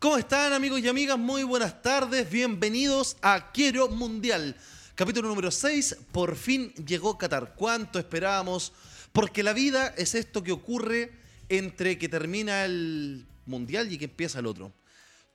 ¿Cómo están amigos y amigas? Muy buenas tardes, bienvenidos a Quiero Mundial. Capítulo número 6, por fin llegó Qatar. ¿Cuánto esperábamos? Porque la vida es esto que ocurre entre que termina el Mundial y que empieza el otro.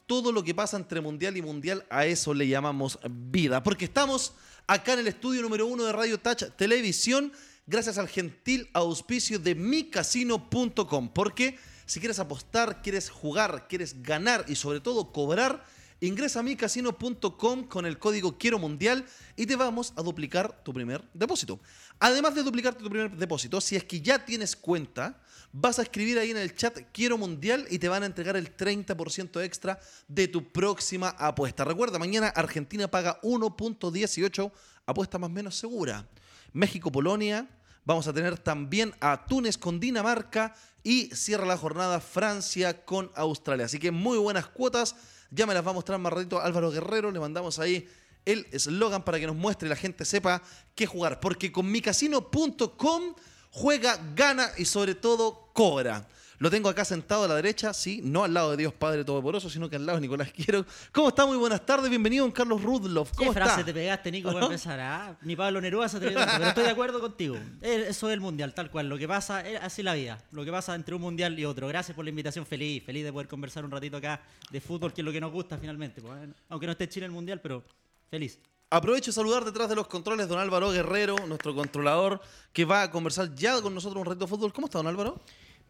Todo lo que pasa entre Mundial y Mundial, a eso le llamamos vida. Porque estamos acá en el estudio número uno de Radio Touch Televisión, gracias al gentil auspicio de micasino.com. Porque si quieres apostar, quieres jugar, quieres ganar y sobre todo cobrar, ingresa a micasino.com con el código Quiero Mundial y te vamos a duplicar tu primer depósito. Además de duplicarte tu primer depósito, si es que ya tienes cuenta, vas a escribir ahí en el chat Quiero Mundial y te van a entregar el 30% extra de tu próxima apuesta. Recuerda, mañana Argentina paga 1.18, apuesta más o menos segura. México-Polonia, vamos a tener también a Túnez con Dinamarca y cierra la jornada Francia con Australia. Así que muy buenas cuotas, ya me las va a mostrar más ratito Álvaro Guerrero, le mandamos ahí el eslogan para que nos muestre y la gente sepa qué jugar, porque con micasino.com juega, gana y sobre todo cobra. Lo tengo acá sentado a la derecha, sí, no al lado de Dios Padre Todopoderoso, sino que al lado de Nicolás Quiero. ¿Cómo está? Muy buenas tardes, bienvenido, don Carlos Rudloff. ¿Cómo ¿Qué está? frase te pegaste, Nico, para empezar? ah? Ni Pablo Neruda se atrevió tanto, pero estoy de acuerdo contigo. Eh, Eso es el mundial, tal cual. Lo que pasa, es así la vida. Lo que pasa entre un mundial y otro. Gracias por la invitación, feliz, feliz de poder conversar un ratito acá de fútbol, que es lo que nos gusta finalmente. pues, eh. Aunque no esté Chile en el mundial, pero feliz. Aprovecho de saludar detrás de los controles don Álvaro Guerrero, nuestro controlador, que va a conversar ya con nosotros un ratito de fútbol. ¿Cómo está, don Álvaro?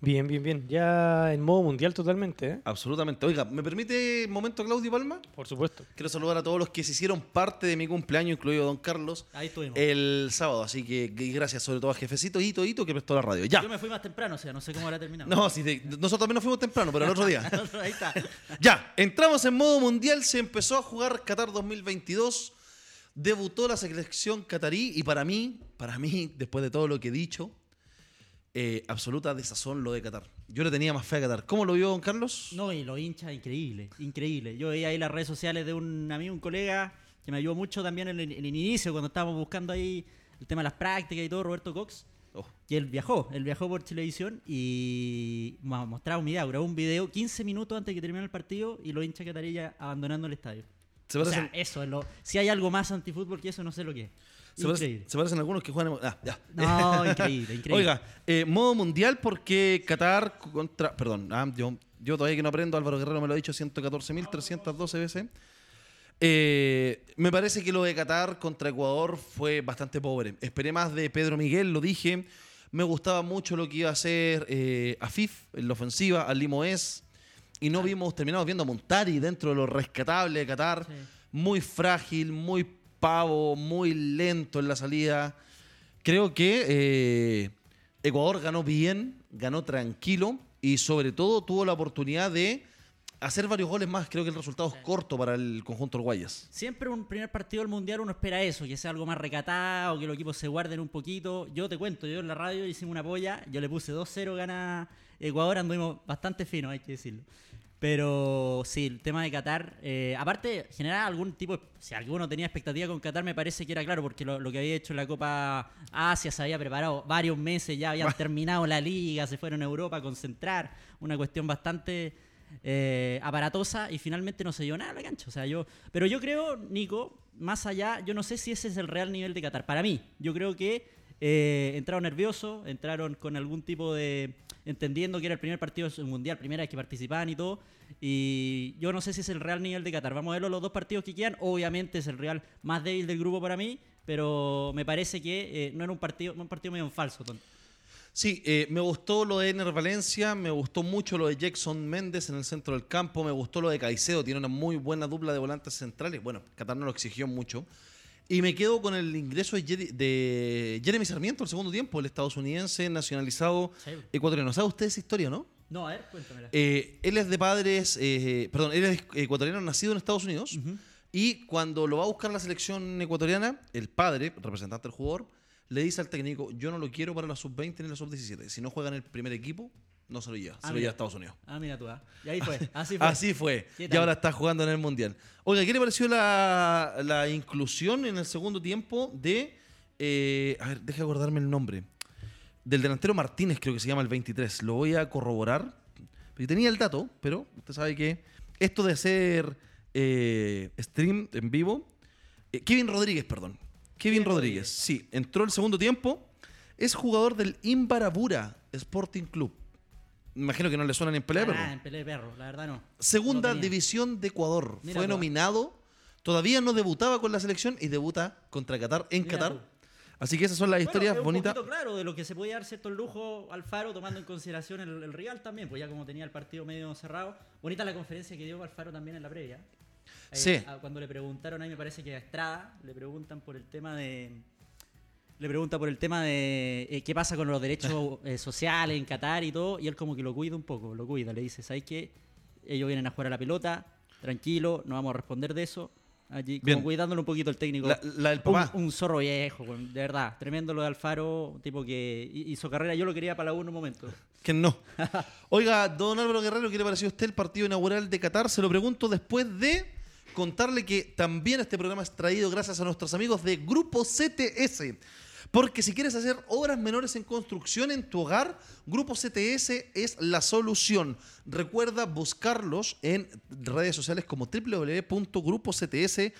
Bien, bien, bien. Ya en modo mundial totalmente, ¿eh? Absolutamente. Oiga, ¿me permite un momento, Claudio Palma? Por supuesto. Quiero saludar a todos los que se hicieron parte de mi cumpleaños, incluido don Carlos, Ahí estuvimos. el sábado. Así que y gracias sobre todo a Jefecito Hito Hito que prestó la radio. Ya. Yo me fui más temprano, o sea, no sé cómo habrá terminado. No, sí, de- nosotros también nos fuimos temprano, pero el otro día. Ahí está. Ya, entramos en modo mundial, se empezó a jugar Qatar 2022, debutó la selección catarí y para mí, para mí, después de todo lo que he dicho, eh, absoluta desazón lo de Qatar. Yo le tenía más fe a Qatar. ¿Cómo lo vio don Carlos? No, y los hinchas, increíble, increíble. Yo veía ahí las redes sociales de un amigo, un colega, que me ayudó mucho también en el, en el inicio, cuando estábamos buscando ahí el tema de las prácticas y todo, Roberto Cox. Oh, Y él viajó, él viajó por Televisión y mo- mostraba un video, grabó un video 15 minutos antes de que terminara el partido y los hinchas catarillas abandonando el estadio. se O sea, eso es lo. Si hay algo más antifútbol que eso, no sé lo que es. Se parecen- se parecen algunos que juegan en... Ah, ya. No, increíble, increíble. Oiga, eh, modo mundial porque Qatar contra... Perdón, ah, yo, yo todavía que no aprendo, Álvaro Guerrero me lo ha dicho 114.312 veces. Eh, me parece que lo de Qatar contra Ecuador fue bastante pobre. Esperé más de Pedro Miguel, lo dije. Me gustaba mucho lo que iba a hacer eh, Afif en la ofensiva, al Limoes. Y no vimos, terminamos viendo a Montari dentro de lo rescatable de Qatar. Sí. Muy frágil, muy pavo, muy lento en la salida. Creo que eh, Ecuador ganó bien, ganó tranquilo y sobre todo tuvo la oportunidad de hacer varios goles más. Creo que el resultado es corto para el conjunto Uruguayas. Siempre un primer partido del mundial uno espera eso, que sea algo más recatado, que los equipos se guarden un poquito. Yo te cuento, yo en la radio hicimos una polla, yo le puse 2-0 gana Ecuador, anduvimos bastante fino, hay que decirlo. Pero sí, el tema de Qatar, eh, aparte, generar algún tipo, si alguno tenía expectativa con Qatar, me parece que era claro, porque lo, lo que había hecho en la Copa Asia se había preparado varios meses, ya habían terminado la liga, se fueron a Europa a concentrar, una cuestión bastante eh, aparatosa y finalmente no se dio nada a la cancha. O sea, yo, pero yo creo, Nico, más allá, yo no sé si ese es el real nivel de Qatar. Para mí, yo creo que eh, entraron nerviosos, entraron con algún tipo de. Entendiendo que era el primer partido mundial, primera vez que participaban y todo. Y yo no sé si es el real nivel de Qatar. Vamos a verlo los dos partidos que quedan. Obviamente es el real más débil del grupo para mí, pero me parece que eh, no era un partido, un partido medio en falso. tonto. Sí, eh, me gustó lo de Ener Valencia, me gustó mucho lo de Jackson Méndez en el centro del campo, me gustó lo de Caicedo, tiene una muy buena dupla de volantes centrales. Bueno, Qatar no lo exigió mucho. Y me quedo con el ingreso de, Jere- de Jeremy Sarmiento el segundo tiempo, el estadounidense nacionalizado Sí. ecuatoriano. ¿Sabe usted esa historia, no? No, a ver, cuéntamela. Eh, él es de padres, eh, perdón, él es ecuatoriano nacido en Estados Unidos. Ujú. Y cuando lo va a buscar la selección ecuatoriana, el padre, representante del jugador, le dice al técnico, yo no lo quiero para la sub-20 ni la sub-17. Si no juega en el primer equipo, no se lo lleva. Ah, se lo lleva a Estados Unidos. Ah, mira tú, ah. Y ahí fue. Así fue. Así fue. ¿Qué Y ahora está jugando en el Mundial. Oiga, ¿qué le pareció la, la inclusión en el segundo tiempo de... eh, a ver, deja acordarme el nombre. Del delantero Martínez, creo que se llama el 23. Lo voy a corroborar. Porque tenía el dato, pero usted sabe que esto de hacer eh, stream en vivo. eh, Kevin Rodríguez, perdón. Kevin Rodríguez, sí, entró el segundo tiempo. Es jugador del Imbarabura Sporting Club. Imagino que no le suena ni en pelea, pero. Ah, en pelea de perro, la verdad no. Segunda No división de Ecuador. Mira Fue tú. nominado. Todavía no debutaba con la selección y debuta contra Qatar en Mira Qatar. tú. Así que esas son las Bueno, historias es un bonitas. poquito claro de lo que se podía dar cierto lujo Alfaro tomando en consideración el, el rival también, pues ya como tenía el partido medio cerrado. Bonita la conferencia que dio Alfaro también en la previa. Eh, Sí. a- cuando le preguntaron, ahí me parece que a Estrada le preguntan por el tema de. Le pregunta por el tema de eh, qué pasa con los derechos eh, sociales en Qatar y todo, y él como que lo cuida un poco, lo cuida, le dice, ¿sabes qué? Ellos vienen a jugar a la pelota, tranquilo, no vamos a responder de eso. Allí, como Bien. cuidándolo un poquito el técnico. La, la del papá. un zorro viejo, de verdad. Tremendo lo de Alfaro, un tipo que hi- hizo carrera. Yo lo quería para la U en un momento. Que no. Oiga, don Álvaro Guerrero, ¿qué le pareció a usted el partido inaugural de Qatar? Se lo pregunto después de contarle que también este programa es traído gracias a nuestros amigos de Grupo CTS. Porque si quieres hacer obras menores en construcción en tu hogar, Grupo CTS es la solución. Recuerda buscarlos en redes sociales como www.grupocts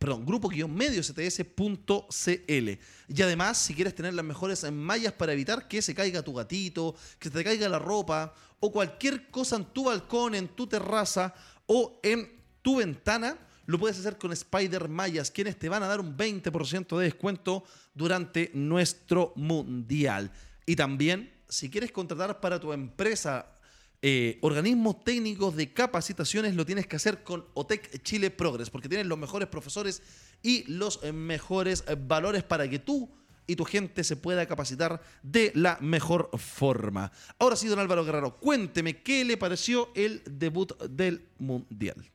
perdón, grupo-mediocts.cl. Y además, si quieres tener las mejores mallas para evitar que se caiga tu gatito, que se te caiga la ropa, o cualquier cosa en tu balcón, en tu terraza o en tu ventana, lo puedes hacer con Spider Mallas, quienes te van a dar un 20% de descuento durante nuestro mundial. Y también, si quieres contratar para tu empresa eh, organismos técnicos de capacitaciones lo tienes que hacer con OTEC Chile Progress, porque tienen los mejores profesores y los mejores valores para que tú y tu gente se pueda capacitar de la mejor forma. Ahora sí, don Álvaro Guerrero, cuénteme qué le pareció el debut del Mundial.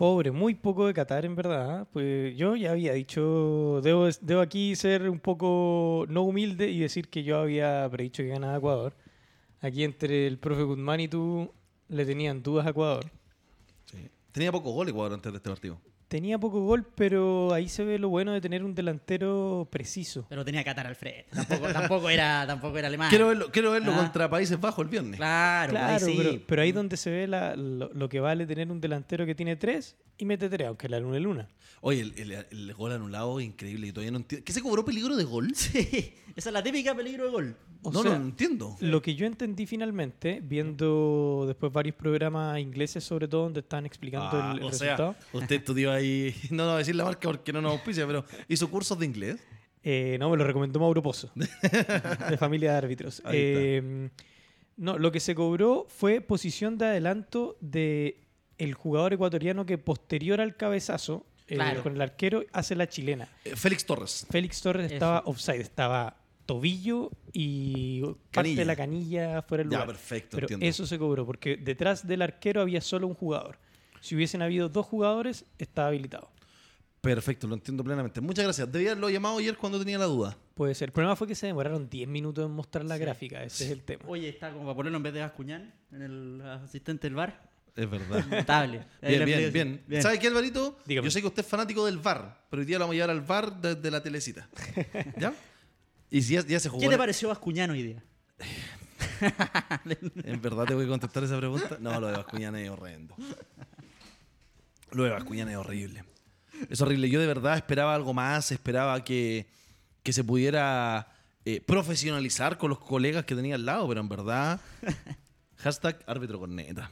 Pobre, muy poco de Qatar en verdad. ¿eh? Pues yo ya había dicho, debo, debo aquí ser un poco no humilde y decir que yo había predicho que ganaba Ecuador. Aquí entre el profe Guzmán y tú le tenían dudas a Ecuador. Tenía poco gol Ecuador antes de este partido. Tenía poco gol, pero ahí se ve lo bueno de tener un delantero preciso. Pero tenía Qatar al frente. Tampoco, tampoco, era, tampoco era alemán. Quiero verlo, quiero verlo Ah. contra Países Bajos el viernes. Claro, ahí Claro, sí. pero, pero ahí donde se ve la- lo, lo que vale tener un delantero que tiene tres y mete tres, aunque la luna es luna. Oye, el, el- el gol anulado increíble y todavía no entiendo. ¿Qué se cobró peligro de gol? Sí, esa es la típica peligro de gol. O no, sea, no, entiendo. Lo que yo entendí finalmente, viendo después varios programas ingleses, sobre todo, donde estaban explicando Ah, el, el o resultado, sea, usted estudió ahí, no, no voy a decir la marca porque no nos auspicia, pero hizo cursos de inglés. eh, no, me lo recomendó Mauro Pozo, de familia de árbitros. Eh, no, lo que se cobró fue posición de adelanto de el jugador ecuatoriano que posterior al cabezazo, eh, con el arquero, hace la chilena. Eh, Félix Torres. Félix Torres Eso. estaba offside, estaba tobillo y parte Canilla. de la canilla fuera del Ya, lugar. perfecto, Pero entiendo. eso se cobró porque detrás del arquero había solo un jugador. Si hubiesen habido dos jugadores, estaba habilitado. Perfecto, lo entiendo plenamente. Muchas gracias. Debía haberlo llamado ayer cuando tenía la duda. Puede ser. El problema fue que se demoraron 10 minutos en mostrar la Sí. gráfica. Ese es el tema. Oye, está como para ponerlo en vez de Bascuñán, en el asistente del bar. Es verdad. Notable. Bien, bien, explico- bien, ¿Sabe qué, Alvarito? Dígame. Yo sé que usted es fanático del VAR, pero hoy día lo vamos a llevar al VAR desde la telecita. ¿Ya? Y si ya, ya se jugó. ¿Qué te pareció Bascuñán hoy día? ¿En verdad te voy a contestar esa pregunta? No, lo de Bascuñán es horrendo. Lo de Bascuñán es horrible. Es horrible. Yo de verdad esperaba algo más, esperaba que, que se pudiera eh, profesionalizar con los colegas que tenía al lado, pero en verdad. Hashtag árbitro corneta.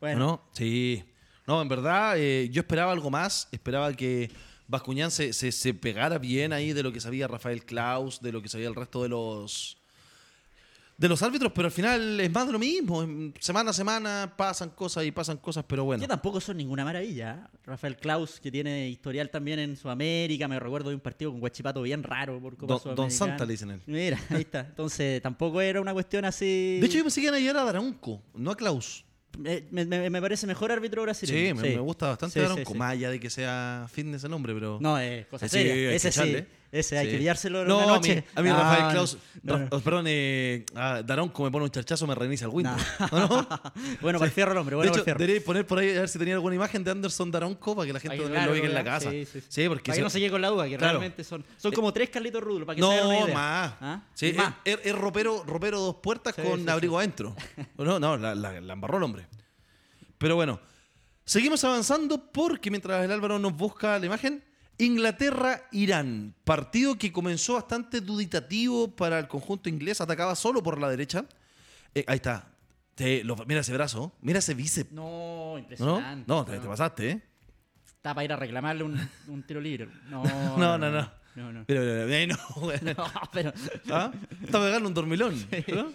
Bueno, ¿No? Sí. No, en verdad, eh, yo esperaba algo más. Esperaba que Bascuñán se, se, se pegara bien ahí de lo que sabía Rafael Klaus, de lo que sabía el resto de los. De los árbitros, pero al final es más de lo mismo. Semana a semana pasan cosas y pasan cosas, pero bueno. que tampoco son ninguna maravilla. ¿eh? Rafael Klaus, que tiene historial también en Sudamérica, me recuerdo de un partido con Guachipato bien raro por Copa Don, Don. Santa le dicen él. Mira, ahí está. Entonces, tampoco era una cuestión así. De hecho, yo pensé que iban a llegar a Daranco, no a Klaus. Eh, me, me- me parece mejor árbitro brasileño. Sí, me, me gusta bastante Sí, Daranco, más allá de que sea fitness el nombre, pero. No, es cosa Sí, seria. ese sí. Ese hay Sí. que pillárselo en No, una a mí, noche. a mí No, Rafael no, Klaus, no, no. oh, perdón, eh, ah, Daronco me pone un charchazo, me reinicia el Windows. ¿O no? bueno, para el fierro el hombre, de bueno, para hecho, el fierro. debería poner por ahí a ver si tenía alguna imagen de Anderson Daronco para que la gente que, claro, lo vea en la casa. Sí, sí, sí. Sí, porque Para se- que no se llegue con la duda, que Claro. realmente son, son como tres Carlitos Rudo, para que se hagan una No, idea. más. ¿Ah? Sí, Más. Es, es- ropero, ropero dos puertas Sí, con sí, abrigo adentro. No, no, la, la- la embarró el hombre. Pero bueno, Seguimos avanzando porque mientras el Álvaro nos busca la imagen, Inglaterra-Irán, partido que comenzó bastante duditativo para el conjunto inglés, atacaba solo por la derecha. Eh, ahí está. Te- lo- mira ese brazo, mira ese bíceps. No, ¿No? impresionante. No, te, te pasaste, ¿eh? Está para ir a reclamarle un, un tiro libre. No, No, no, no. No, no. Mira, mira, mira, ahí no, güey. No, pero. ¿Ah? Está pegando un dormilón. ¿no?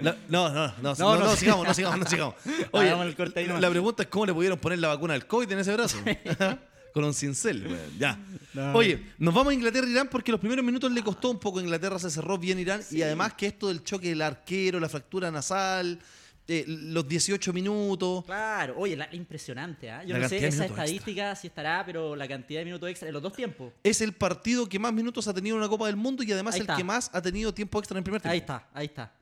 La- no, no, no, no, No, no, no. sigamos, no sigamos, no sigamos. Hagamos el corte ahí nomás. la pregunta es cómo le pudieron poner la vacuna del COVID en ese brazo. Con un cincel, ya. No. Oye, nos vamos a Inglaterra e Irán porque los primeros minutos le costó un poco. Inglaterra se cerró bien Irán y además que esto del choque del arquero, la fractura nasal, eh, los 18 minutos. Claro, oye, la, impresionante, ¿ah? Yo La no sé esa estadística si estará, pero la cantidad de minutos extra en los dos tiempos. Es el partido que más minutos ha tenido en una Copa del Mundo y además Ahí el está. que más ha tenido tiempo extra en el primer tiempo. Ahí está, ahí está.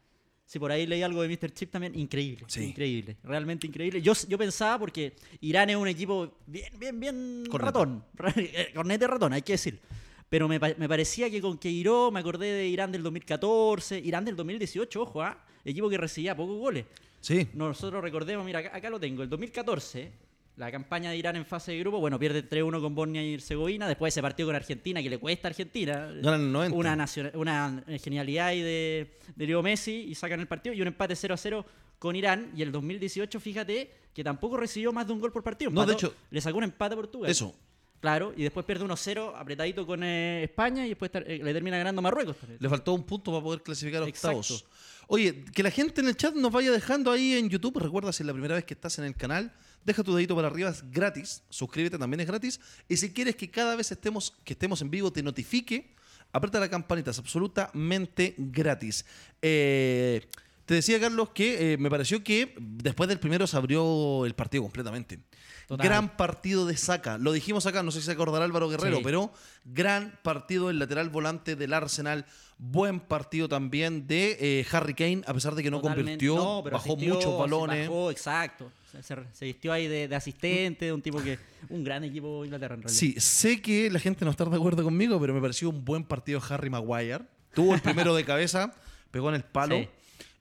Si por ahí leí algo de Mr. Chip también, increíble. Sí. Increíble, realmente increíble. Yo, yo pensaba porque Irán es un equipo bien, bien, bien Corneta. ratón. Eh, Corneta y ratón, hay que decir. Pero me, me parecía que con Queiró me acordé de Irán del 2014, Irán del 2018, ojo, ¿ah? Equipo que recibía pocos goles. Sí. Nosotros recordemos, mira, acá, acá lo tengo, el 2014, la campaña de Irán en fase de grupo, bueno, pierde 3-1 con Bosnia y Herzegovina, después ese partido con Argentina, que le cuesta a Argentina. Ganan el 90. Una, naciona- una eh, genialidad ahí de, de Leo Messi y sacan el partido y un empate 0-0 con Irán. Y el 2018, fíjate, que tampoco recibió más de un gol por partido. No, de hecho- le sacó un empate a Portugal. Eso. Claro, y después pierde 1-0 apretadito con eh, España y después eh, le termina ganando Marruecos. Le faltó un punto para poder clasificar a Exacto. octavos. Oye, que la gente en el chat nos vaya dejando ahí en YouTube. Recuerda, si es la primera vez que estás en el canal, deja tu dedito para arriba, es gratis. Suscríbete, también es gratis. Y si quieres que cada vez estemos, que estemos en vivo te notifique, aprieta la campanita, es absolutamente gratis. Eh, te decía, Carlos, que eh, me pareció que después del primero se abrió el partido completamente. Total. Gran partido de Saca. Lo dijimos acá, no sé si se acordará Álvaro Guerrero, Sí. pero gran partido del lateral volante del Arsenal. Buen partido también de eh, Harry Kane, a pesar de que no Totalmente. convirtió, No, pero bajó asistió, muchos balones. Bajó, exacto. Se, vistió ahí de, de asistente, de un tipo que. Un gran equipo de Inglaterra en realidad. Sí, sé que la gente no está de acuerdo conmigo, pero me pareció un buen partido Harry Maguire. Tuvo el primero de cabeza, pegó en el palo. Sí.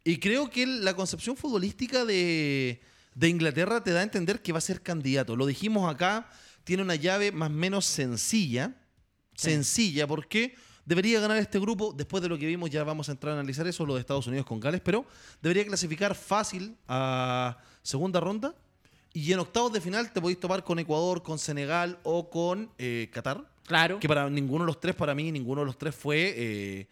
Y creo que la concepción futbolística de, de Inglaterra te da a entender que va a ser candidato. Lo dijimos acá, tiene una llave más o menos sencilla. Sí. Sencilla, porque debería ganar este grupo. Después de lo que vimos, ya vamos a entrar a analizar eso, lo de Estados Unidos con Gales, pero debería clasificar fácil a segunda ronda. Y en octavos de final te podéis topar con Ecuador, con Senegal o con eh, Qatar. Claro. Que para ninguno de los tres, para mí, ninguno de los tres fue eh,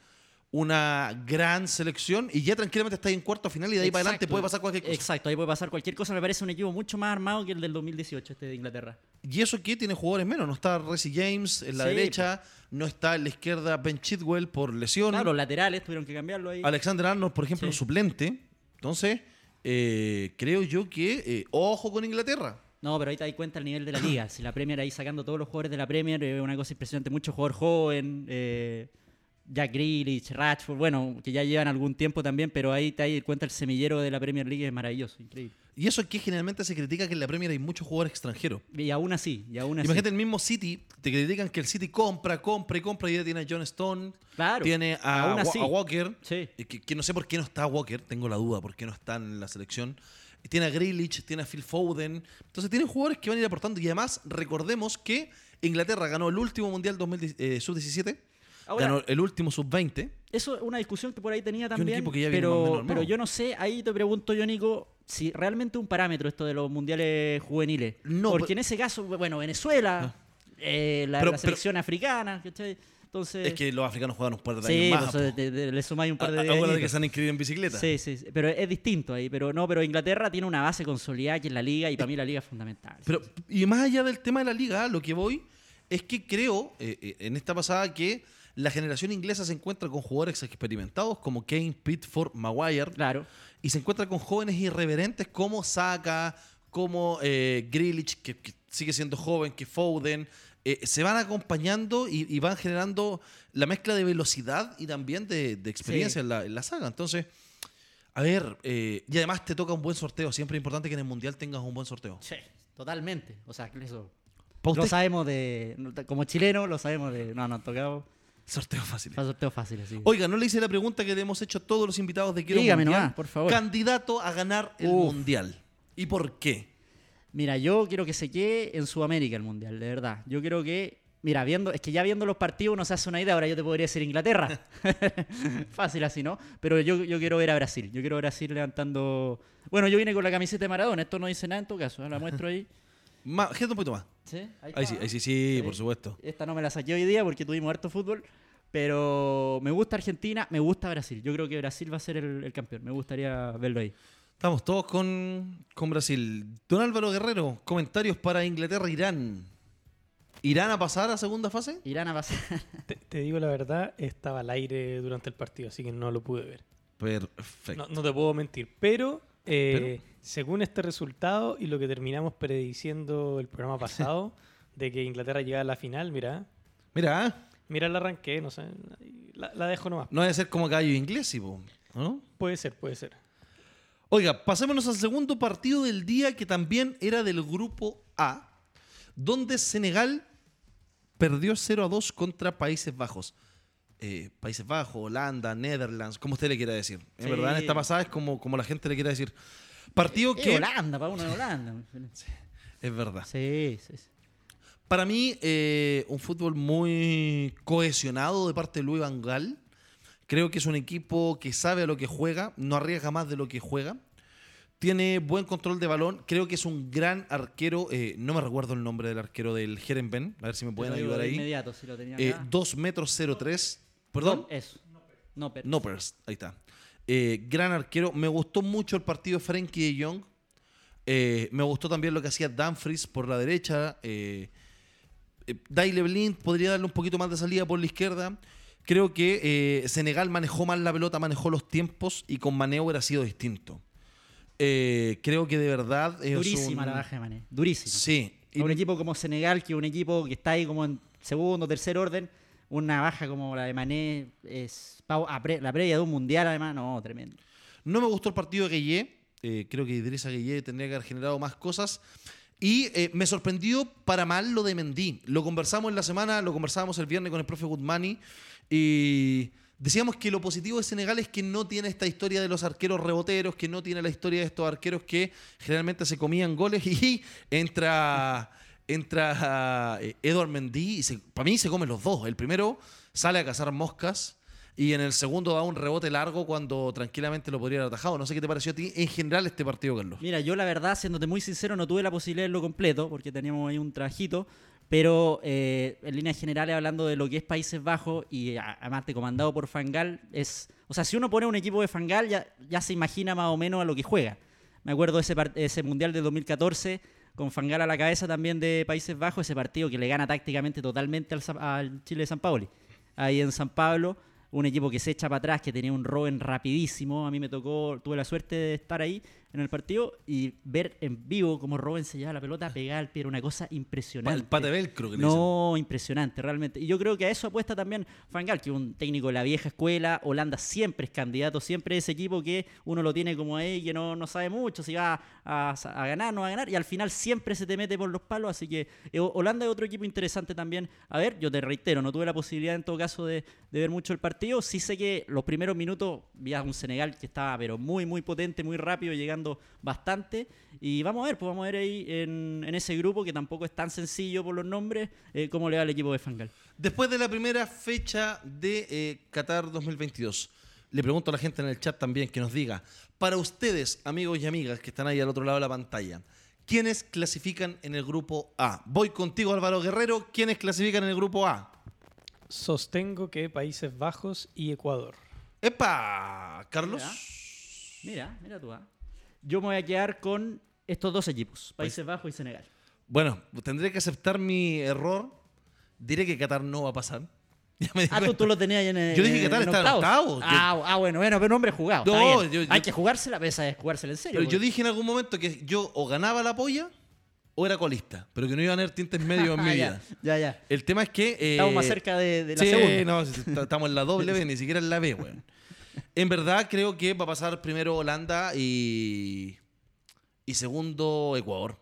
una gran selección. Y ya tranquilamente estáis en cuarto final y de ahí para adelante puede pasar cualquier cosa. Exacto, ahí puede pasar cualquier cosa. Me parece un equipo mucho más armado que el del 2018, este de Inglaterra. Y eso que tiene jugadores menos. No está Resi James en la Sí, derecha, no está en la izquierda Ben Chidwell por lesión. Claro, los laterales tuvieron que cambiarlo ahí. Alexander Arnold, por ejemplo, Sí. suplente. Entonces, eh, creo yo que eh, ojo con Inglaterra. No, pero ahí te das cuenta el nivel de la liga. Si la Premier ahí sacando todos los jugadores de la Premier, es una cosa impresionante. Mucho jugador joven, eh, Jack Grealish, Rashford, bueno, que ya llevan algún tiempo también, pero ahí te das cuenta el semillero de la Premier League es maravilloso, increíble. Y eso es que generalmente se critica que en la Premier hay muchos jugadores extranjeros. Y aún así, y aún así. Imagínate el mismo City, te critican que el City compra, compra y compra y ya tiene a John Stone, Claro, tiene a, Wa- Walker, Sí. que, que no sé por qué no está Walker, tengo la duda por qué no está en la selección. Tiene a Grealish, tiene a Phil Foden. Entonces tienen jugadores que van a ir aportando y además recordemos que Inglaterra ganó el último Mundial 2000, eh, Sub-17, Ahora- ganó el último Sub-20. Eso es una discusión que por ahí tenía también. pero, pero yo no sé, ahí te pregunto yo, Nico, si realmente un parámetro esto de los mundiales juveniles. No, Porque pero- en ese caso, bueno, Venezuela, eh, la, Pero- la pero- selección africana, ¿cachai? Entonces. Es que los africanos juegan un par de sí, años más. pues, le sumáis un par de A- días. Acuérdate que se han inscrito en bicicleta. Sí, sí, sí, pero es distinto ahí. Pero no, pero Inglaterra tiene una base consolidada que es la liga y para mí la liga es fundamental. Pero, y más allá del tema de la liga, lo que voy es que creo, eh, eh, en esta pasada, que la generación inglesa se encuentra con jugadores experimentados como Kane, Pitford, Maguire, Claro. y se encuentra con jóvenes irreverentes como Saka, como eh, Grealish, que, que sigue siendo joven, que Foden. eh, se van acompañando y, y van generando la mezcla de velocidad y también de, de experiencia Sí. en, la, en la saga. Entonces, a ver, eh, y además te toca un buen sorteo. Siempre es importante que en el Mundial tengas un buen sorteo. Sí, totalmente. O sea, eso. Lo sabemos de. Como chileno, lo sabemos de. No, no, tocado. Sorteo fácil. Fáciles, sí. Oiga, no le hice la pregunta que le hemos hecho a todos los invitados de Quiero Dígame Mundial. nomás, por favor. Candidato a ganar el Uf. Mundial. ¿Y por qué? Mira, yo quiero que se quede en Sudamérica el Mundial, de verdad. Yo creo que, mira, viendo, es que ya viendo los partidos uno se hace una idea, ahora yo te podría decir Inglaterra. Fácil así, ¿no? Pero yo, yo quiero ver a Brasil, yo quiero ver a Brasil levantando... Bueno, yo vine con la camiseta de Maradona, esto no dice nada en tu caso, ¿eh? la muestro ahí. Más, gente un poquito más. ¿Sí? Ahí sí, ahí sí, sí, por supuesto. Esta no me la saqué hoy día porque tuvimos harto fútbol. Pero me gusta Argentina, me gusta Brasil. Yo creo que Brasil va a ser el, el campeón. Me gustaría verlo ahí. Estamos todos con, con Brasil. Don Álvaro Guerrero, comentarios para Inglaterra-Irán. ¿Irán a pasar a segunda fase? Irán a pasar. Te, te digo la verdad, estaba al aire durante el partido, así que no lo pude ver. Perfecto. No, no te puedo mentir, pero, eh, según este resultado y lo que terminamos prediciendo el programa pasado, de que Inglaterra llega a la final, mira, Mira, mira el arranque, no sé, la, la dejo nomás. no debe ser como gallo inglés, ¿no? Puede ser, puede ser. Oiga, pasémonos al segundo partido del día que también era del grupo A, donde Senegal perdió 0 a 2 contra Países Bajos. Eh, Países Bajos, Holanda, Netherlands, como usted le quiera decir. En Sí. verdad, en esta pasada es como, como la gente le quiera decir. Partido que. Holanda, para uno de Holanda. Es verdad. Sí, sí, sí. Para mí, eh, un fútbol muy cohesionado de parte de Luis Van Gaal. Creo que es un equipo que sabe a lo que juega, no arriesga más de lo que juega. Tiene buen control de balón. Creo que es un gran arquero. eh, no me recuerdo el nombre del arquero del Herenben. A ver si me pueden ayudar ahí. Inmediato, si lo tenía Eh, acá. 2 metros 03. Perdón. Eso. No, pero. Noppers, ahí está. Eh, gran arquero. Me gustó mucho el partido de Frenkie de Jong. Eh, me gustó también lo que hacía Dumfries por la derecha. Eh, eh, Daile Blind podría darle un poquito más de salida por la izquierda. Creo que eh, Senegal manejó mal la pelota, manejó los tiempos y con Mané hubiera sido distinto. Eh, creo que de verdad es Durísima un- la baja de Mané. Durísima. Sí. Y- un equipo como Senegal, que es un equipo que está ahí como en segundo, tercer orden, una baja como la de Mané la previa de un mundial, además, no, tremendo. No me gustó el partido de Gueye. Eh, creo que Idrissa Gueye tendría que haber generado más cosas. Y eh, me sorprendió para mal lo de Mendy. Lo conversamos en la semana, lo conversábamos el viernes con el profe Goodmani. Y decíamos que lo positivo de Senegal es que no tiene esta historia de los arqueros reboteros, que no tiene la historia de estos arqueros que generalmente se comían goles. Y entra, entra eh, Edward Mendy y para mí se comen los dos. El primero sale a cazar moscas. Y en el segundo da un rebote largo cuando tranquilamente lo podría haber atajado. No sé qué te pareció a ti en general este partido, Carlos. Mira, yo la verdad, siéndote muy sincero, no tuve la posibilidad de verlo completo porque teníamos ahí un trajito. Pero eh, en líneas generales, hablando de lo que es Países Bajos y además de comandado por Fangal, es. O sea, si uno pone un equipo de Fangal, ya, ya se imagina más o menos a lo que juega. Me acuerdo ese, ese Mundial de 2014, con Fangal a la cabeza también de Países Bajos, ese partido que le gana tácticamente totalmente al, Chile de San Pauli. Ahí en San Pablo, un equipo que se echa para atrás, que tenía un Robben rapidísimo. A mí me tocó, tuve la suerte de estar ahí en el partido y ver en vivo cómo Robben se lleva la pelota pegada al pie. Era una cosa Pa- impresionante. el pate velcro que. No, impresionante, realmente. Y yo creo que a eso apuesta también Fangal, que es un técnico de la vieja escuela. Holanda siempre es candidato, siempre es ese equipo que uno lo tiene como ahí, que no, no sabe mucho si va a, a ganar, no va a ganar. Y al final siempre se te mete por los palos. Así que eh, Holanda es otro equipo interesante también. A ver, yo te reitero, no tuve la posibilidad en todo caso de, de ver mucho el partido. Sí sé que los primeros minutos vi a un Senegal que estaba pero muy, muy potente, muy rápido, llegando bastante. Y vamos a ver, pues vamos a ver ahí en, en ese grupo que tampoco es tan sencillo por los nombres, eh, cómo le va al equipo de Fangal. Después de la primera fecha de eh, Qatar 2022, le pregunto a la gente en el chat también que nos diga, para ustedes, amigos y amigas que están ahí al otro lado de la pantalla, ¿quiénes clasifican en el grupo A? Voy contigo, Álvaro Guerrero. ¿Quiénes clasifican en el grupo A? Sostengo que Países Bajos y Ecuador. ¡Epa! Carlos. Mira, mira tú. ah. Yo me voy a quedar con estos dos equipos, Países Bajos y Senegal. Bueno, tendré que aceptar mi error. Diré que Qatar no va a pasar. Ya me Ah, tú, lo tenías en el Yo dije que en estaba en octavos. Ah, ah, bueno, bueno, pero hombre jugado. No, está bien. yo- yo- Hay que jugársela, pero esa es jugársela en serio. Pero yo dije en algún momento que yo o ganaba la polla o era colista, pero que no iba a tener tintes medios en mi Ah, vida. Ya, ya. ya. El tema es que. eh, Estamos más cerca de, de la sí, segunda. no, está- estamos en la doble B, ni siquiera en la B, weón. En verdad, creo que va a pasar primero Holanda y. Y segundo Ecuador.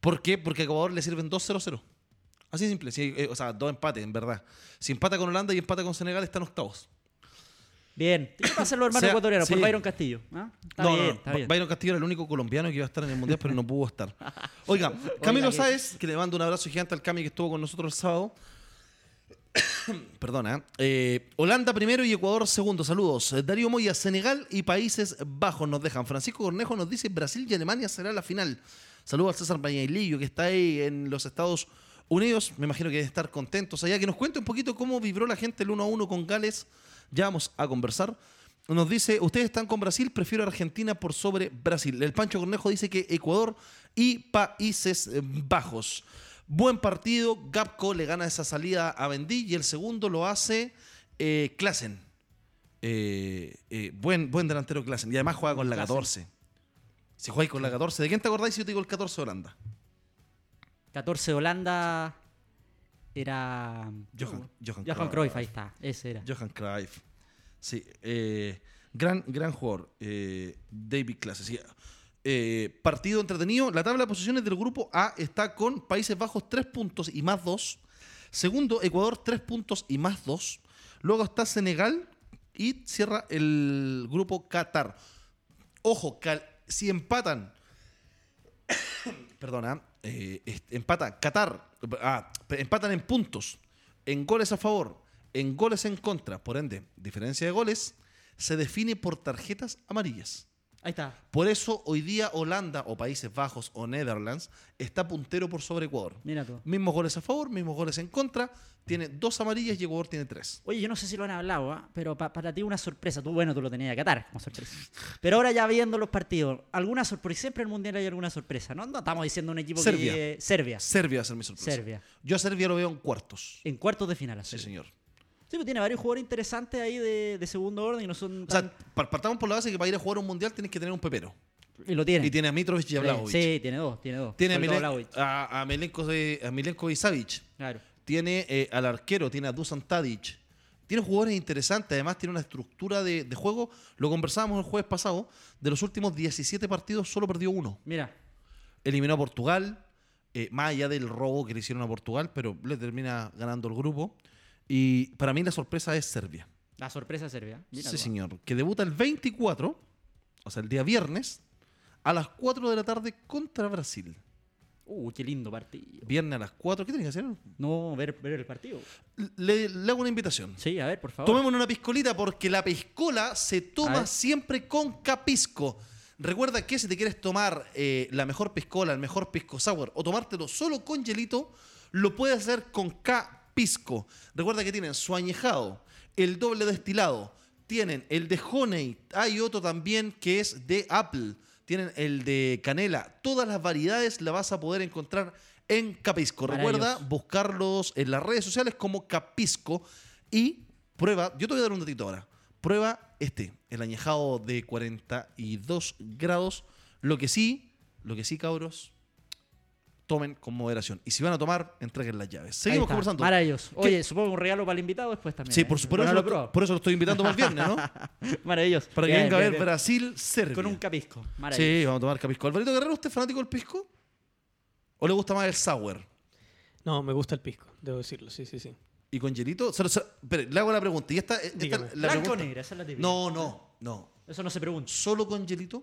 ¿Por qué? Porque a Ecuador le sirven 2-0-0. Así de simple. eh, o sea, dos empates, en verdad. Si empata con Holanda y empata con Senegal, están octavos. Bien. ¿Qué pasa los hermanos O sea, ecuatorianos? Por sí. Byron Castillo. ¿ah? Está no, bien, no, está bien. Byron Castillo era el único colombiano que iba a estar en el mundial, pero no pudo estar. Oiga, Camilo Oiga, Sáez, que le mando un abrazo gigante al Cami que estuvo con nosotros el sábado. Perdona. eh, Holanda primero y Ecuador segundo. Saludos. Eh, Darío Moya, Senegal y Países Bajos nos dejan. Francisco Cornejo nos dice Brasil y Alemania será la final. Saludos al César Bañailillo que está ahí en los Estados Unidos. Me imagino que debe estar contentos allá. Que nos cuente un poquito cómo vibró la gente el 1 a 1 con Gales. Ya vamos a conversar. Nos dice, ustedes están con Brasil, prefiero Argentina por sobre Brasil. El Pancho Cornejo dice que Ecuador y Países Bajos. Buen partido, Gapco le gana esa salida a Bendí y el segundo lo hace eh, Klassen. Eh, eh, buen, buen delantero Klassen. Y además juega con la Klaassen. 14. Si jugáis con la 14, ¿de quién te acordáis si yo te digo el 14 de Holanda? 14 de Holanda era. Johan- Johan Johan Cruyff. Cruyff, ahí está. Ese era. Johan Cruyff. Sí, eh, gran, gran jugador. David sí. Eh, partido entretenido. La tabla de posiciones del grupo A está con Países Bajos 3 puntos y más 2. Segundo, Ecuador 3 puntos y más 2. Luego está Senegal y cierra el grupo Qatar. Ojo, si empatan perdona, eh, empata Qatar, ah, empatan en puntos, en goles a favor, en goles en contra, por ende, diferencia de goles, se define por tarjetas amarillas. Ahí está. Por eso hoy día Holanda o Países Bajos o Netherlands está puntero por sobre Ecuador. Mira tú. Mismos goles a favor, mismos goles en contra, tiene dos amarillas y Ecuador tiene tres. Oye, yo no sé si lo han hablado, ¿ah? pero pa- para ti una sorpresa. Tú, bueno, tú lo tenías que Qatar como sorpresa. Pero ahora ya viendo los partidos, alguna sorpresa. Siempre en el Mundial hay alguna sorpresa, ¿no? No estamos diciendo un equipo Serbia. que... Serbia. Serbia va a ser mi sorpresa. Serbia. Yo a Serbia lo veo en cuartos. En cuartos de final. Sí, señor. Sí, pues tiene varios jugadores interesantes ahí de, de segundo orden y no son O sea, partamos por la base que para ir a jugar un mundial tienes que tener un pepero. Y lo tiene. Y tiene a Mitrovic y a Vlahovic. Sí, tiene dos, tiene dos. Tiene a, Sobre Milen- a, a Milenko, de- a Milenko Savic. Claro. Tiene eh, al arquero, tiene a Dusan Tadic. Tiene jugadores interesantes, además tiene una estructura de, de juego. Lo conversábamos el jueves pasado. De los últimos 17 partidos, solo perdió uno. Mira, Eliminó a Portugal, eh, más allá del robo que le hicieron a Portugal, pero le termina ganando el grupo. Y para mí la sorpresa es Serbia. la sorpresa de Serbia. Mira sí, tú. señor. Que debuta el 24, o sea, el día viernes, a las 4 de la tarde contra Brasil. Uh, qué lindo partido. Viernes a las 4. ¿Qué tiene que hacer? No, ver, ver el partido. Le, le hago una invitación. Sí, a ver, por favor. Tomémonos una piscolita porque la piscola se toma siempre con capisco. Recuerda que si te quieres tomar eh, la mejor piscola, el mejor pisco sour o tomártelo solo con hielito, lo puedes hacer con capisco. Recuerda que tienen su añejado, el doble destilado, tienen el de honey, hay otro también que es de apple, tienen el de canela. Todas las variedades las vas a poder encontrar en Capisco. Recuerda buscarlos en las redes sociales como Capisco y prueba, yo te voy a dar un datito ahora. Prueba este, el añejado de 42 grados. Lo que sí, lo que sí, cabros, tomen con moderación. Y si van a tomar, entreguen las llaves. Seguimos conversando. Maravilloso. ¿Qué- Oye, supongo un regalo para el invitado después también. Sí, ¿eh? por, su- por eso, no lo lo- probó. por eso lo estoy invitando el viernes, ¿no? Maravilloso. Para que Bien, venga a ver bien. Brasil, Serbia. Con un capisco. Maravilloso. Sí, vamos a tomar capisco. Alvarito Guerrero, ¿usted es fanático del pisco? ¿O le gusta más el sour? No, me gusta el pisco, debo decirlo, sí, sí, sí. ¿Y con hielito? Se lo- se- espere, le hago la pregunta. Y esta, esta- la Blanco negra, esa es la típica. No, no, no. Eso no se pregunta. ¿Solo con hielito?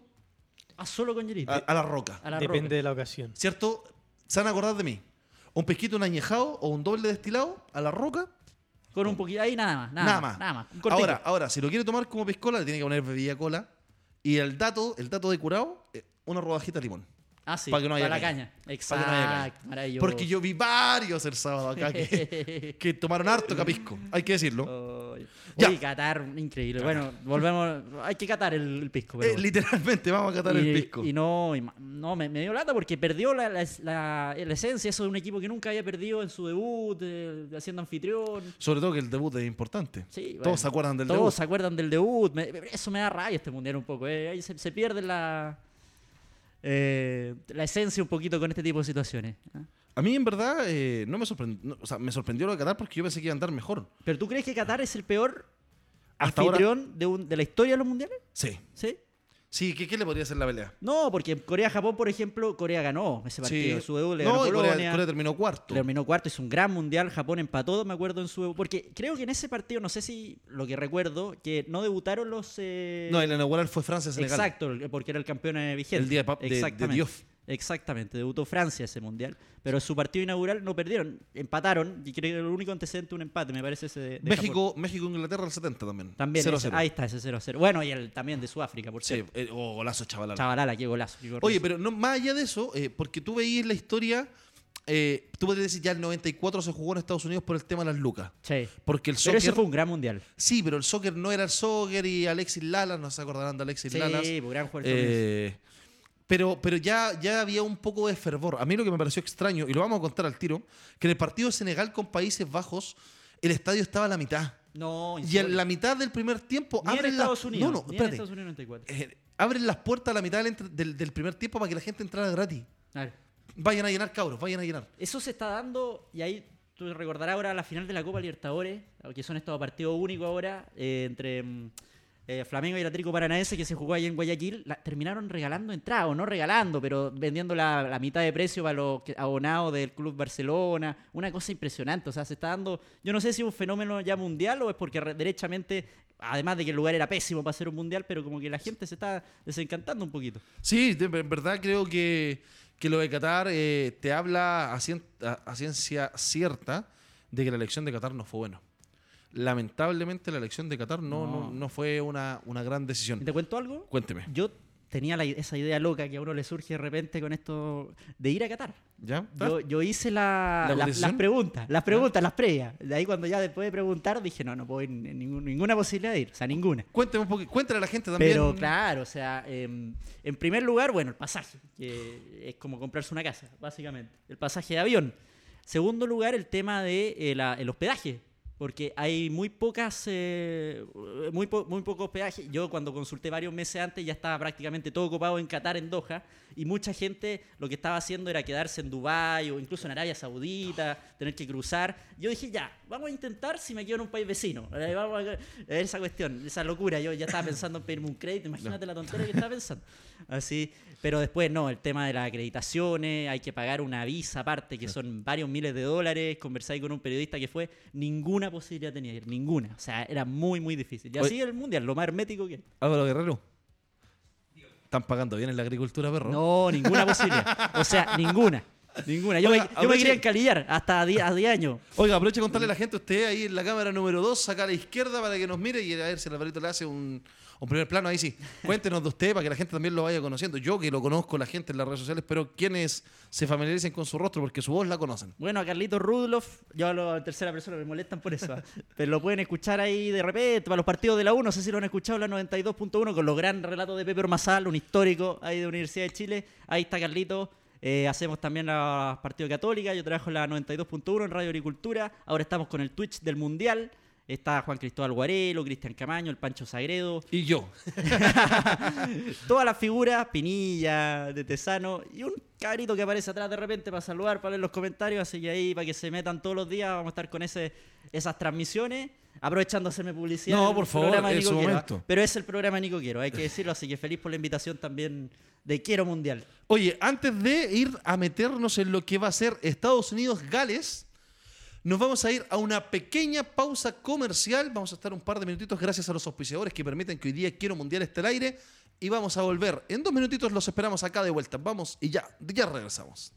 Ah, solo con hielito. A, a la roca. A la Depende roca. de la ocasión. ¿Cierto? Se van a acordar de mí. Un pisquito, un añejado o un doble destilado a la roca. Con un poquito. Ahí nada más. Nada, Nada, más. más. Nada más. Un ahora, ahora, si lo quiere tomar como piscola, le tiene que poner bebida cola. Y el dato, el dato de curado, eh, una rodajita de limón. Ah, sí. para que no haya la caña. caña. Para Exacto. que no haya caña. Maravilloso. Porque yo vi varios el sábado acá que, que tomaron harto capisco. Hay que decirlo. Oye, Ya. Oye, Qatar, increíble. Bueno, volvemos. Hay que catar el, el pisco. pero Eh, bueno. literalmente, vamos a catar y, el pisco. y no, y no me, me dio lata porque perdió la, la, la- la esencia eso de un equipo que nunca había perdido en su debut, eh, haciendo anfitrión. Sobre todo que el debut es importante. Sí, bueno, Todos se acuerdan del Todos debut. se acuerdan del debut. Me- eso me da rabia este mundial un poco. eh. Ahí se, se pierde la, eh, la esencia un poquito con este tipo de situaciones. ¿ah? A mí, en verdad, eh, no me sorprendió. o sea, me sorprendió lo de Qatar porque yo pensé que iba a andar mejor. ¿Pero tú crees que Qatar es el peor Hasta ahora. anfitrión de, un- de la historia de los mundiales? Sí, ¿Sí? Sí, ¿qué, qué le podría hacer la pelea? No, porque Corea-Japón, por ejemplo, Corea ganó ese partido. Sí. Su debut le ganó no, y Corea, Polonia. Corea terminó cuarto. Terminó cuarto, hizo un gran mundial. Japón empató, me acuerdo, en su. Porque creo que en ese partido, no sé si lo que recuerdo, que no debutaron los. eh, No, el inaugural fue Francia-Senegal. Exacto, porque era el campeón eh, vigente. El día de, de- de Exactamente. Dios. Exactamente, debutó Francia ese mundial. Pero su partido inaugural no perdieron, empataron. Y creo que el único antecedente un empate, me parece ese de, de Japón. México, México, Inglaterra el 70 también. También, 0 ese- ahí está ese 0-0. Bueno, y el también de Sudáfrica, por Sí, cierto. eh, oh, golazo, chaval. Chavalala, qué golazo. qué. Oye, pero no, más allá de eso, eh, porque tú veías la historia, eh, tú podrías decir ya el 94 se jugó en Estados Unidos por el tema de las lucas. Sí. Porque el Pero soccer. ese fue un gran mundial. Sí, pero el soccer no era el soccer y Alexis Lalas, no se acordarán de Alexis Sí, Lalas. pues, gran jugador. Eh, pero pero ya, ya había un poco de fervor. A mí lo que me pareció extraño, y lo vamos a contar al tiro, que en el partido de Senegal con Países Bajos, el estadio estaba a la mitad. No, Y en la mitad del primer tiempo Ni en abren Estados las... Unidos. No, no, ni en. Estados Unidos 94. Eh, abren las puertas a la mitad del, entre- del- del primer tiempo para que la gente entrara gratis. A ver, Vayan a llenar, cabros, vayan a llenar. Eso se está dando, y ahí tú recordarás ahora la final de la Copa Libertadores, que son estos partidos únicos ahora, eh, entre mm, eh, Flamengo y Atlético Paranaense, que se jugó ahí en Guayaquil, terminaron regalando entradas, o no regalando, pero vendiendo la, mitad de precio para los abonados del Club Barcelona, una cosa impresionante, o sea, se está dando, yo no sé si es un fenómeno ya mundial o es porque re- derechamente, además de que el lugar era pésimo para hacer un mundial, pero como que la gente se está desencantando un poquito. Sí, en verdad creo que, que lo de Qatar eh, te habla a, cien- a- a ciencia cierta de que la elección de Qatar no fue bueno. Lamentablemente la elección de Qatar no, no. No. no fue una, una gran decisión. ¿Te cuento algo? Cuénteme. Yo tenía la- esa idea loca que a uno le surge de repente con esto de ir a Qatar. ¿Ya? Yo, yo hice la- ¿La la- las preguntas, las preguntas, las previas. De ahí cuando ya después de preguntar dije, no, no puedo ir ningún- ninguna posibilidad de ir, o sea, ninguna. Cuénteme un poquito, cuéntale a la gente también. Pero claro, o sea, em, en primer lugar, bueno, el pasaje, que es como comprarse una casa, básicamente. El pasaje de avión. Segundo lugar, el tema de eh, el hospedaje. Porque hay muy pocas, eh, muy, po- muy poco hospedaje. Yo cuando consulté varios meses antes ya estaba prácticamente todo ocupado en Qatar, en Doha, y mucha gente lo que estaba haciendo era quedarse en Dubái o incluso en Arabia Saudita, tener que cruzar. Yo dije, ya, vamos a intentar si me quedo en un país vecino. Eh, Vamos a a esa cuestión, esa locura. Yo ya estaba pensando en pedirme un crédito, imagínate la tontería que estaba pensando. Así, pero después no, el tema de las acreditaciones, hay que pagar una visa aparte, que son varios miles de dólares. Conversé con un periodista que fue, ninguna posibilidad tenía ir, ninguna. O sea, era muy, muy difícil. Y Oye. así el mundial, lo más hermético que. Álvaro Guerrero. ¿Están pagando bien en la agricultura, perro? No, ninguna posibilidad. O sea, ninguna. Ninguna. Yo, Oiga, me, yo me quería encalillar hasta a 10 a 10 años. Oiga, aproveche de contarle a la gente, usted ahí en la cámara número 2, saca a la izquierda para que nos mire y a ver si el Alvarito le hace un, un primer plano. Ahí sí. Cuéntenos de usted para que la gente también lo vaya conociendo. Yo que lo conozco, la gente en las redes sociales, pero quienes se familiaricen con su rostro porque su voz la conocen. Bueno, a Carlito Rudloff, yo hablo en tercera persona, me molestan por eso. Pero lo pueden escuchar ahí de repente, para los partidos de la U, no sé si lo han escuchado, la 92.1, con los gran relatos de Pepe Ormazal, un histórico ahí de Universidad de Chile. Ahí está Carlito. Eh, hacemos también los partidos católica, yo trabajo en la 92.1 en Radio Agricultura. Ahora estamos con el Twitch del Mundial. Está Juan Cristóbal Guarelo, Cristian Camaño, el Pancho Sagredo, Y yo. Todas las figuras, Pinilla, de Tesano y un cabrito que aparece atrás de repente para saludar, para leer los comentarios. Así que ahí, para que se metan todos los días, vamos a estar con ese, esas transmisiones. Aprovechando hacerme publicidad. No, por favor, Nico su momento. Pero es el programa Nico Quiero, hay que decirlo. Así que feliz por la invitación también de Quiero Mundial. Oye, antes de ir a meternos en lo que va a ser Estados Unidos-Gales, nos vamos a ir a una pequeña pausa comercial. Vamos a estar un par de minutitos gracias a los auspiciadores que permiten que hoy día Quiero Mundial esté al aire. Y vamos a volver. En dos minutitos los esperamos acá de vuelta. Vamos y ya, ya regresamos.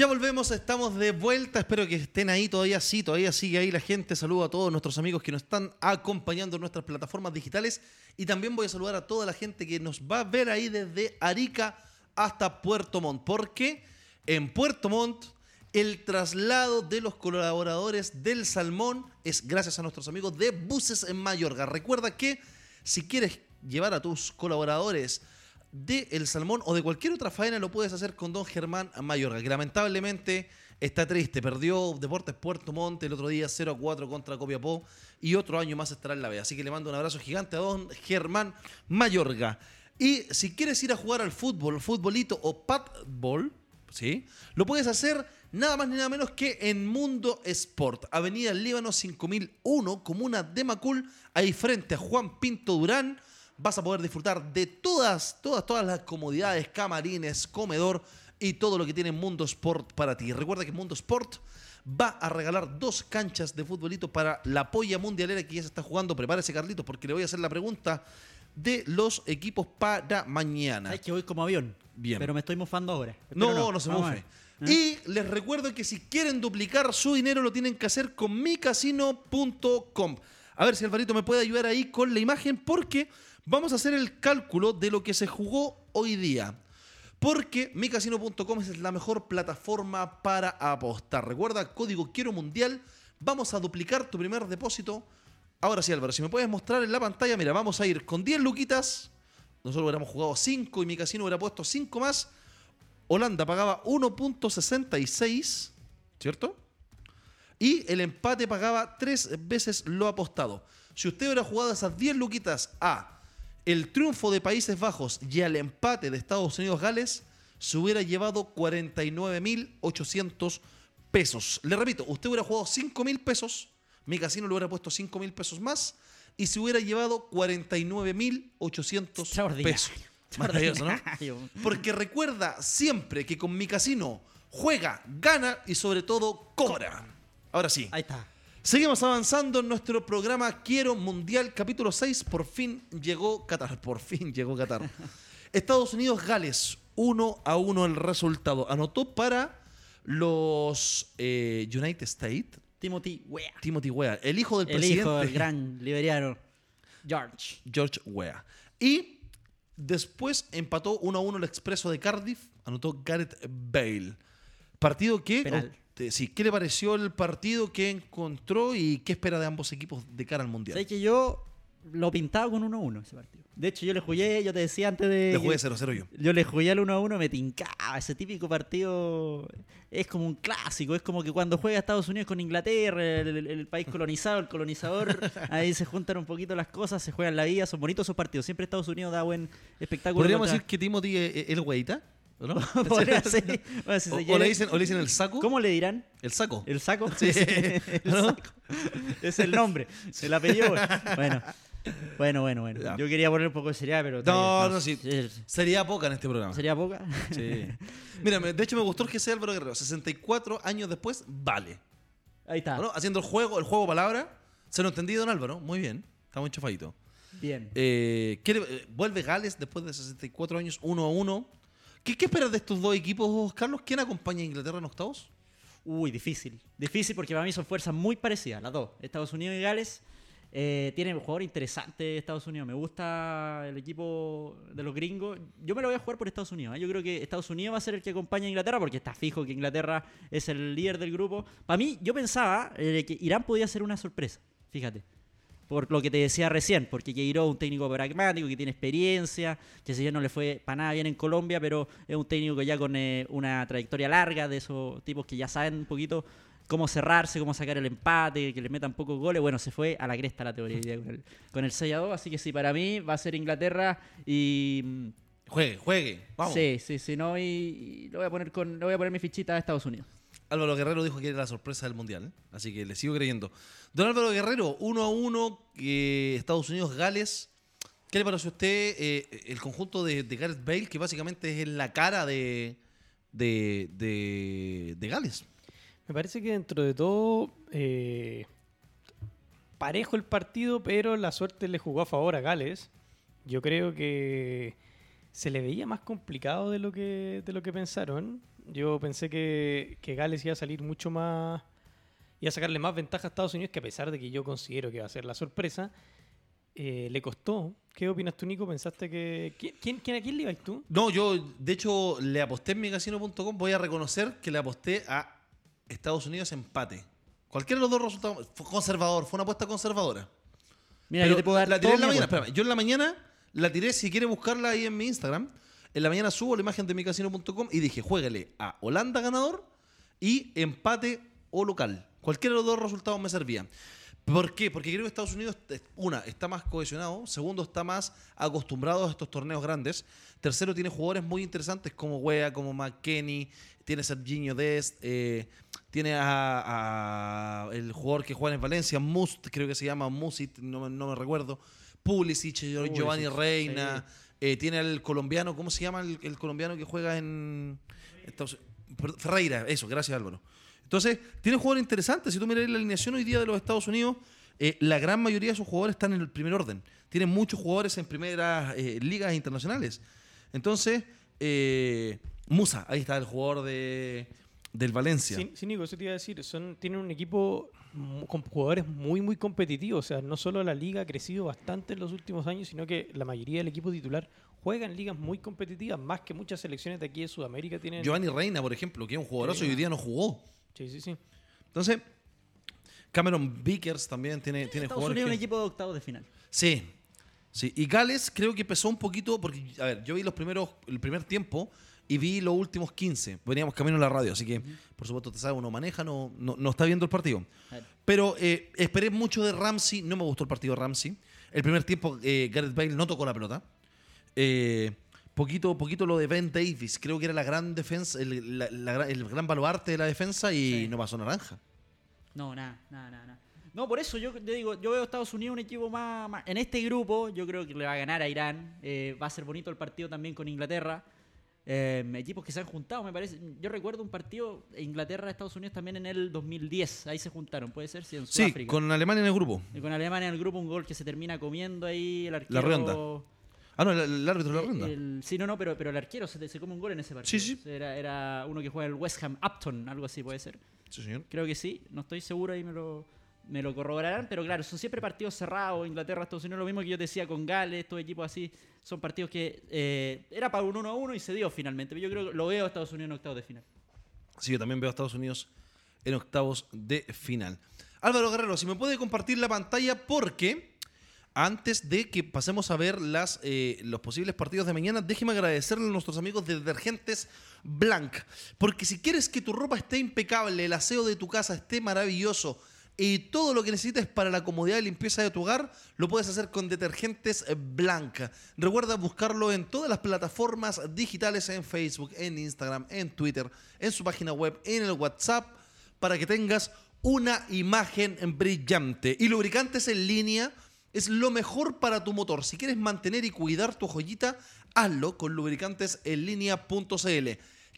Ya volvemos, estamos de vuelta. Espero que estén ahí todavía. Sí, todavía sigue ahí la gente. Saludo a todos nuestros amigos que nos están acompañando en nuestras plataformas digitales. Y también voy a saludar a toda la gente que nos va a ver ahí desde Arica hasta Puerto Montt. Porque en Puerto Montt el traslado de los colaboradores del Salmón es gracias a nuestros amigos de Buses en Mayorga. Recuerda que si quieres llevar a tus colaboradores de El Salmón o de cualquier otra faena lo puedes hacer con don Germán Mayorga, que lamentablemente está triste. Perdió Deportes Puerto Montt el otro día 0 a 4 contra Copiapó y otro año más estará en la B. Así que le mando un abrazo gigante a don Germán Mayorga. Y si quieres ir a jugar al fútbol, futbolito o padball, ¿sí? Lo puedes hacer nada más ni nada menos que en Mundo Sport, Avenida Líbano 5001, comuna de Macul, ahí frente a Juan Pinto Durán vas a poder disfrutar de todas, todas, todas las comodidades, camarines, comedor y todo lo que tiene Mundo Sport para ti. Recuerda que Mundo Sport va a regalar dos canchas de futbolito para la polla mundialera que ya se está jugando. Prepárese, Carlitos, porque le voy a hacer la pregunta de los equipos para mañana. Es que voy como avión. Bien. Pero me estoy mofando ahora. No, no, se mofe. ver. ¿Eh? Y les recuerdo que si quieren duplicar su dinero lo tienen que hacer con micasino.com. A ver si Alvarito me puede ayudar ahí con la imagen porque vamos a hacer el cálculo de lo que se jugó hoy día. Porque micasino.com es la mejor plataforma para apostar. Recuerda, código Quiero Mundial. Vamos a duplicar tu primer depósito. Ahora sí, Álvaro, si me puedes mostrar en la pantalla, mira, vamos a ir con 10 luquitas. Nosotros hubiéramos jugado 5 y mi casino hubiera puesto 5 más. Holanda pagaba 1.66, ¿cierto? Y el empate pagaba tres veces lo apostado. Si usted hubiera jugado esas 10 luquitas a el triunfo de Países Bajos y al empate de Estados Unidos-Gales, se hubiera llevado 49.800 pesos. Le repito, usted hubiera jugado 5.000 pesos, mi casino le hubiera puesto 5.000 pesos más y se hubiera llevado 49.800 Extraordinario. pesos. Maravilloso, ¿no? Porque recuerda siempre que con mi casino juega, gana y sobre todo cobra. Ahora sí. Ahí está. Seguimos avanzando en nuestro programa Quiero Mundial, capítulo 6. Por fin llegó Qatar. Por fin llegó Qatar. Estados Unidos, Gales. 1 a 1 el resultado. Anotó para los eh, United States Timothy Wea. Timothy Weah, el hijo del El presidente hijo del gran liberiano George. George Weah. Y después empató 1 a 1 el expreso de Cardiff. Anotó Gareth Bale. Partido que. Penal. Sí, ¿Qué le pareció el partido que encontró y qué espera de ambos equipos de cara al mundial? Sabes que yo lo pintaba con 1-1 ese partido. De hecho, yo le jugué, yo te decía antes de. Le jugué que- 0-0 yo. Yo le jugué al 1-1, me tincaba. Ese típico partido es como un clásico. Es como que cuando juega Estados Unidos con Inglaterra, el, el- el país colonizado, el colonizador, ahí se juntan un poquito las cosas, se juegan la vida. Son bonitos esos partidos. Siempre Estados Unidos da buen espectáculo. ¿Podríamos contra- decir que Timothy es el güeyita? ¿O no? Podría ser. Bueno, si se o, o quiere. le dicen, o le dicen el saco. ¿Cómo le dirán? El saco. ¿El saco? Sí. el ¿No? saco. Es el nombre. El apellido. Bueno. Bueno, bueno, bueno. Ya. Yo quería poner un poco de seriedad, pero. No, no, sí. Sería poca en este programa. ¿Sería poca? Sí. Mira, de hecho me gustó el que sea Álvaro Guerrero. 64 años después, vale. Ahí está. Haciendo el juego, el juego palabra. Se lo entendí, don Álvaro. Muy bien. Está muy enchufadito. Bien. Eh, ¿qué le- eh, vuelve Gales después de 64 años, 1 a 1. ¿Qué, ¿Qué esperas de estos dos equipos, Carlos? ¿Quién acompaña a Inglaterra en octavos? Uy, difícil. Difícil porque para mí son fuerzas muy parecidas, las dos. Estados Unidos y Gales. Eh, tienen un jugador interesante Estados Unidos. Me gusta el equipo de los gringos. Yo me lo voy a jugar por Estados Unidos. ¿eh? Yo creo que Estados Unidos va a ser el que acompaña a Inglaterra porque está fijo que Inglaterra es el líder del grupo. Para mí, yo pensaba eh, que Irán podía ser una sorpresa. Fíjate. Por lo que te decía recién, porque Queiroz es un técnico pragmático, que tiene experiencia, que si ya no le fue para nada bien en Colombia, pero es un técnico ya con eh, una trayectoria larga de esos tipos que ya saben un poquito cómo cerrarse, cómo sacar el empate, que le metan pocos goles. Bueno, se fue a la cresta la teoría con el, con el 6 a 2, así que sí, para mí va a ser Inglaterra y... mm, Juegue, juegue. Vamos. Sí, sí, sí, no, y, y lo voy a poner con, le voy a poner mi fichita a Estados Unidos. Álvaro Guerrero dijo que era la sorpresa del mundial. ¿eh? Así que le sigo creyendo. Don Álvaro Guerrero, 1 a 1, eh, Estados Unidos, Gales. ¿Qué le pareció a usted eh, el conjunto de, de Gareth Bale, que básicamente es la cara de, de, de, de Gales? Me parece que dentro de todo, eh, parejo el partido, pero la suerte le jugó a favor a Gales. Yo creo que se le veía más complicado de lo que, de lo que pensaron. Yo pensé que, que Gales iba a salir mucho más. iba a sacarle más ventaja a Estados Unidos, que a pesar de que yo considero que va a ser la sorpresa, eh, le costó. ¿Qué opinas tú, Nico? ¿Pensaste que. ¿Quién, quién, quién- a quién le ibas tú? No, yo de hecho le aposté en migacino.com. Voy a reconocer que le aposté a Estados Unidos empate. Cualquiera de los dos resultados. Fue conservador, fue una apuesta conservadora. Mira, Pero yo te puedo dar la tiré en la mañana. espérame, yo en la mañana la tiré, si quiere buscarla ahí en mi Instagram. En la mañana subo la imagen de micasino.com y dije, juégale a Holanda ganador y empate o local. Cualquiera de los dos resultados me servía. ¿Por qué? Porque creo que Estados Unidos, eh, una, está más cohesionado. Segundo, está más acostumbrado a estos torneos grandes. Tercero, tiene jugadores muy interesantes como Wea, como McKenny. Tiene Serginho Dest. eh, tiene a, a el jugador que juega en Valencia, Must, creo que se llama Musit, no, me- no me recuerdo. Pulisic, Giovanni Reina. Eh, tiene al colombiano, ¿cómo se llama el, colombiano que juega en Estados- perdón, Ferreira? Eso, gracias Álvaro. Entonces, tiene jugadores interesantes. Si tú miras la alineación hoy día de los Estados Unidos, eh, la gran mayoría de sus jugadores están en el primer orden. Tienen muchos jugadores en primeras eh, ligas internacionales. Entonces, eh, Musa, ahí está el jugador de, del Valencia. Sí, sí, Nico, eso te iba a decir. Son, tienen un equipo con jugadores muy, muy competitivos. O sea, no solo la liga ha crecido bastante en los últimos años, sino que la mayoría del equipo titular juega en ligas muy competitivas, más que muchas selecciones de aquí de Sudamérica tienen. Giovanni Reina, por ejemplo, que es un jugadorazo y hoy día no jugó. Sí, sí, sí. Entonces, Cameron Vickers también tiene, tiene Estados jugadores. Unidos un equipo de octavos de final. Sí, sí. Y Gales creo que pesó un poquito, porque, a ver, yo vi los primeros, el primer tiempo y vi los últimos 15. Veníamos camino en la radio, así que, por supuesto, te sabe, uno maneja, no, no, no está viendo el partido. Pero eh, esperé mucho de Ramsey, no me gustó el partido de Ramsey. El primer tiempo, eh, Gareth Bale no tocó la pelota. Eh, poquito, poquito lo de Ben Davis, creo que era la gran defensa, el, la- la gran- el gran baluarte de la defensa y Sí. no pasó naranja. No, nada, nada, nada. nada. No, por eso yo te digo, yo veo a Estados Unidos un equipo más, más- En este grupo, yo creo que le va a ganar a Irán. Eh, va a ser bonito el partido también con Inglaterra. Eh, equipos que se han juntado, me parece. Yo recuerdo un partido Inglaterra-Estados Unidos también en el 2010. Ahí se juntaron, puede ser, sí, en Sí, Sudáfrica. con Alemania en el grupo. Y con Alemania en el grupo, un gol que se termina comiendo ahí el arquero. redonda. Ah, no, el, el árbitro de la Eh, ronda. el- sí, no, no, pero, pero el arquero se, se come un gol en ese partido. Sí, sí. Era, era uno que juega en el West Ham, Upton, algo así puede ser. Sí, señor. Creo que sí, no estoy seguro, ahí me lo, me lo corroborarán, pero claro, son siempre partidos cerrados, Inglaterra, Estados Unidos, lo mismo que yo decía con Gales, estos equipos así, son partidos que eh, era para un 1 a 1 y se dio finalmente, yo creo que lo veo a Estados Unidos en octavos de final. Sí, yo también veo a Estados Unidos en octavos de final. Álvaro Guerrero, si me puede compartir la pantalla porque antes de que pasemos a ver las, eh, los posibles partidos de mañana, déjeme agradecerle a nuestros amigos de Detergentes Blanc. Porque si quieres que tu ropa esté impecable, el aseo de tu casa esté maravilloso y todo lo que necesites para la comodidad y limpieza de tu hogar, lo puedes hacer con Detergentes Blanc. Recuerda buscarlo en todas las plataformas digitales, en Facebook, en Instagram, en Twitter, en su página web, en el WhatsApp, para que tengas una imagen brillante. Y lubricantes en línea es lo mejor para tu motor. Si quieres mantener y cuidar tu joyita, hazlo con lubricantesenlinea.cl.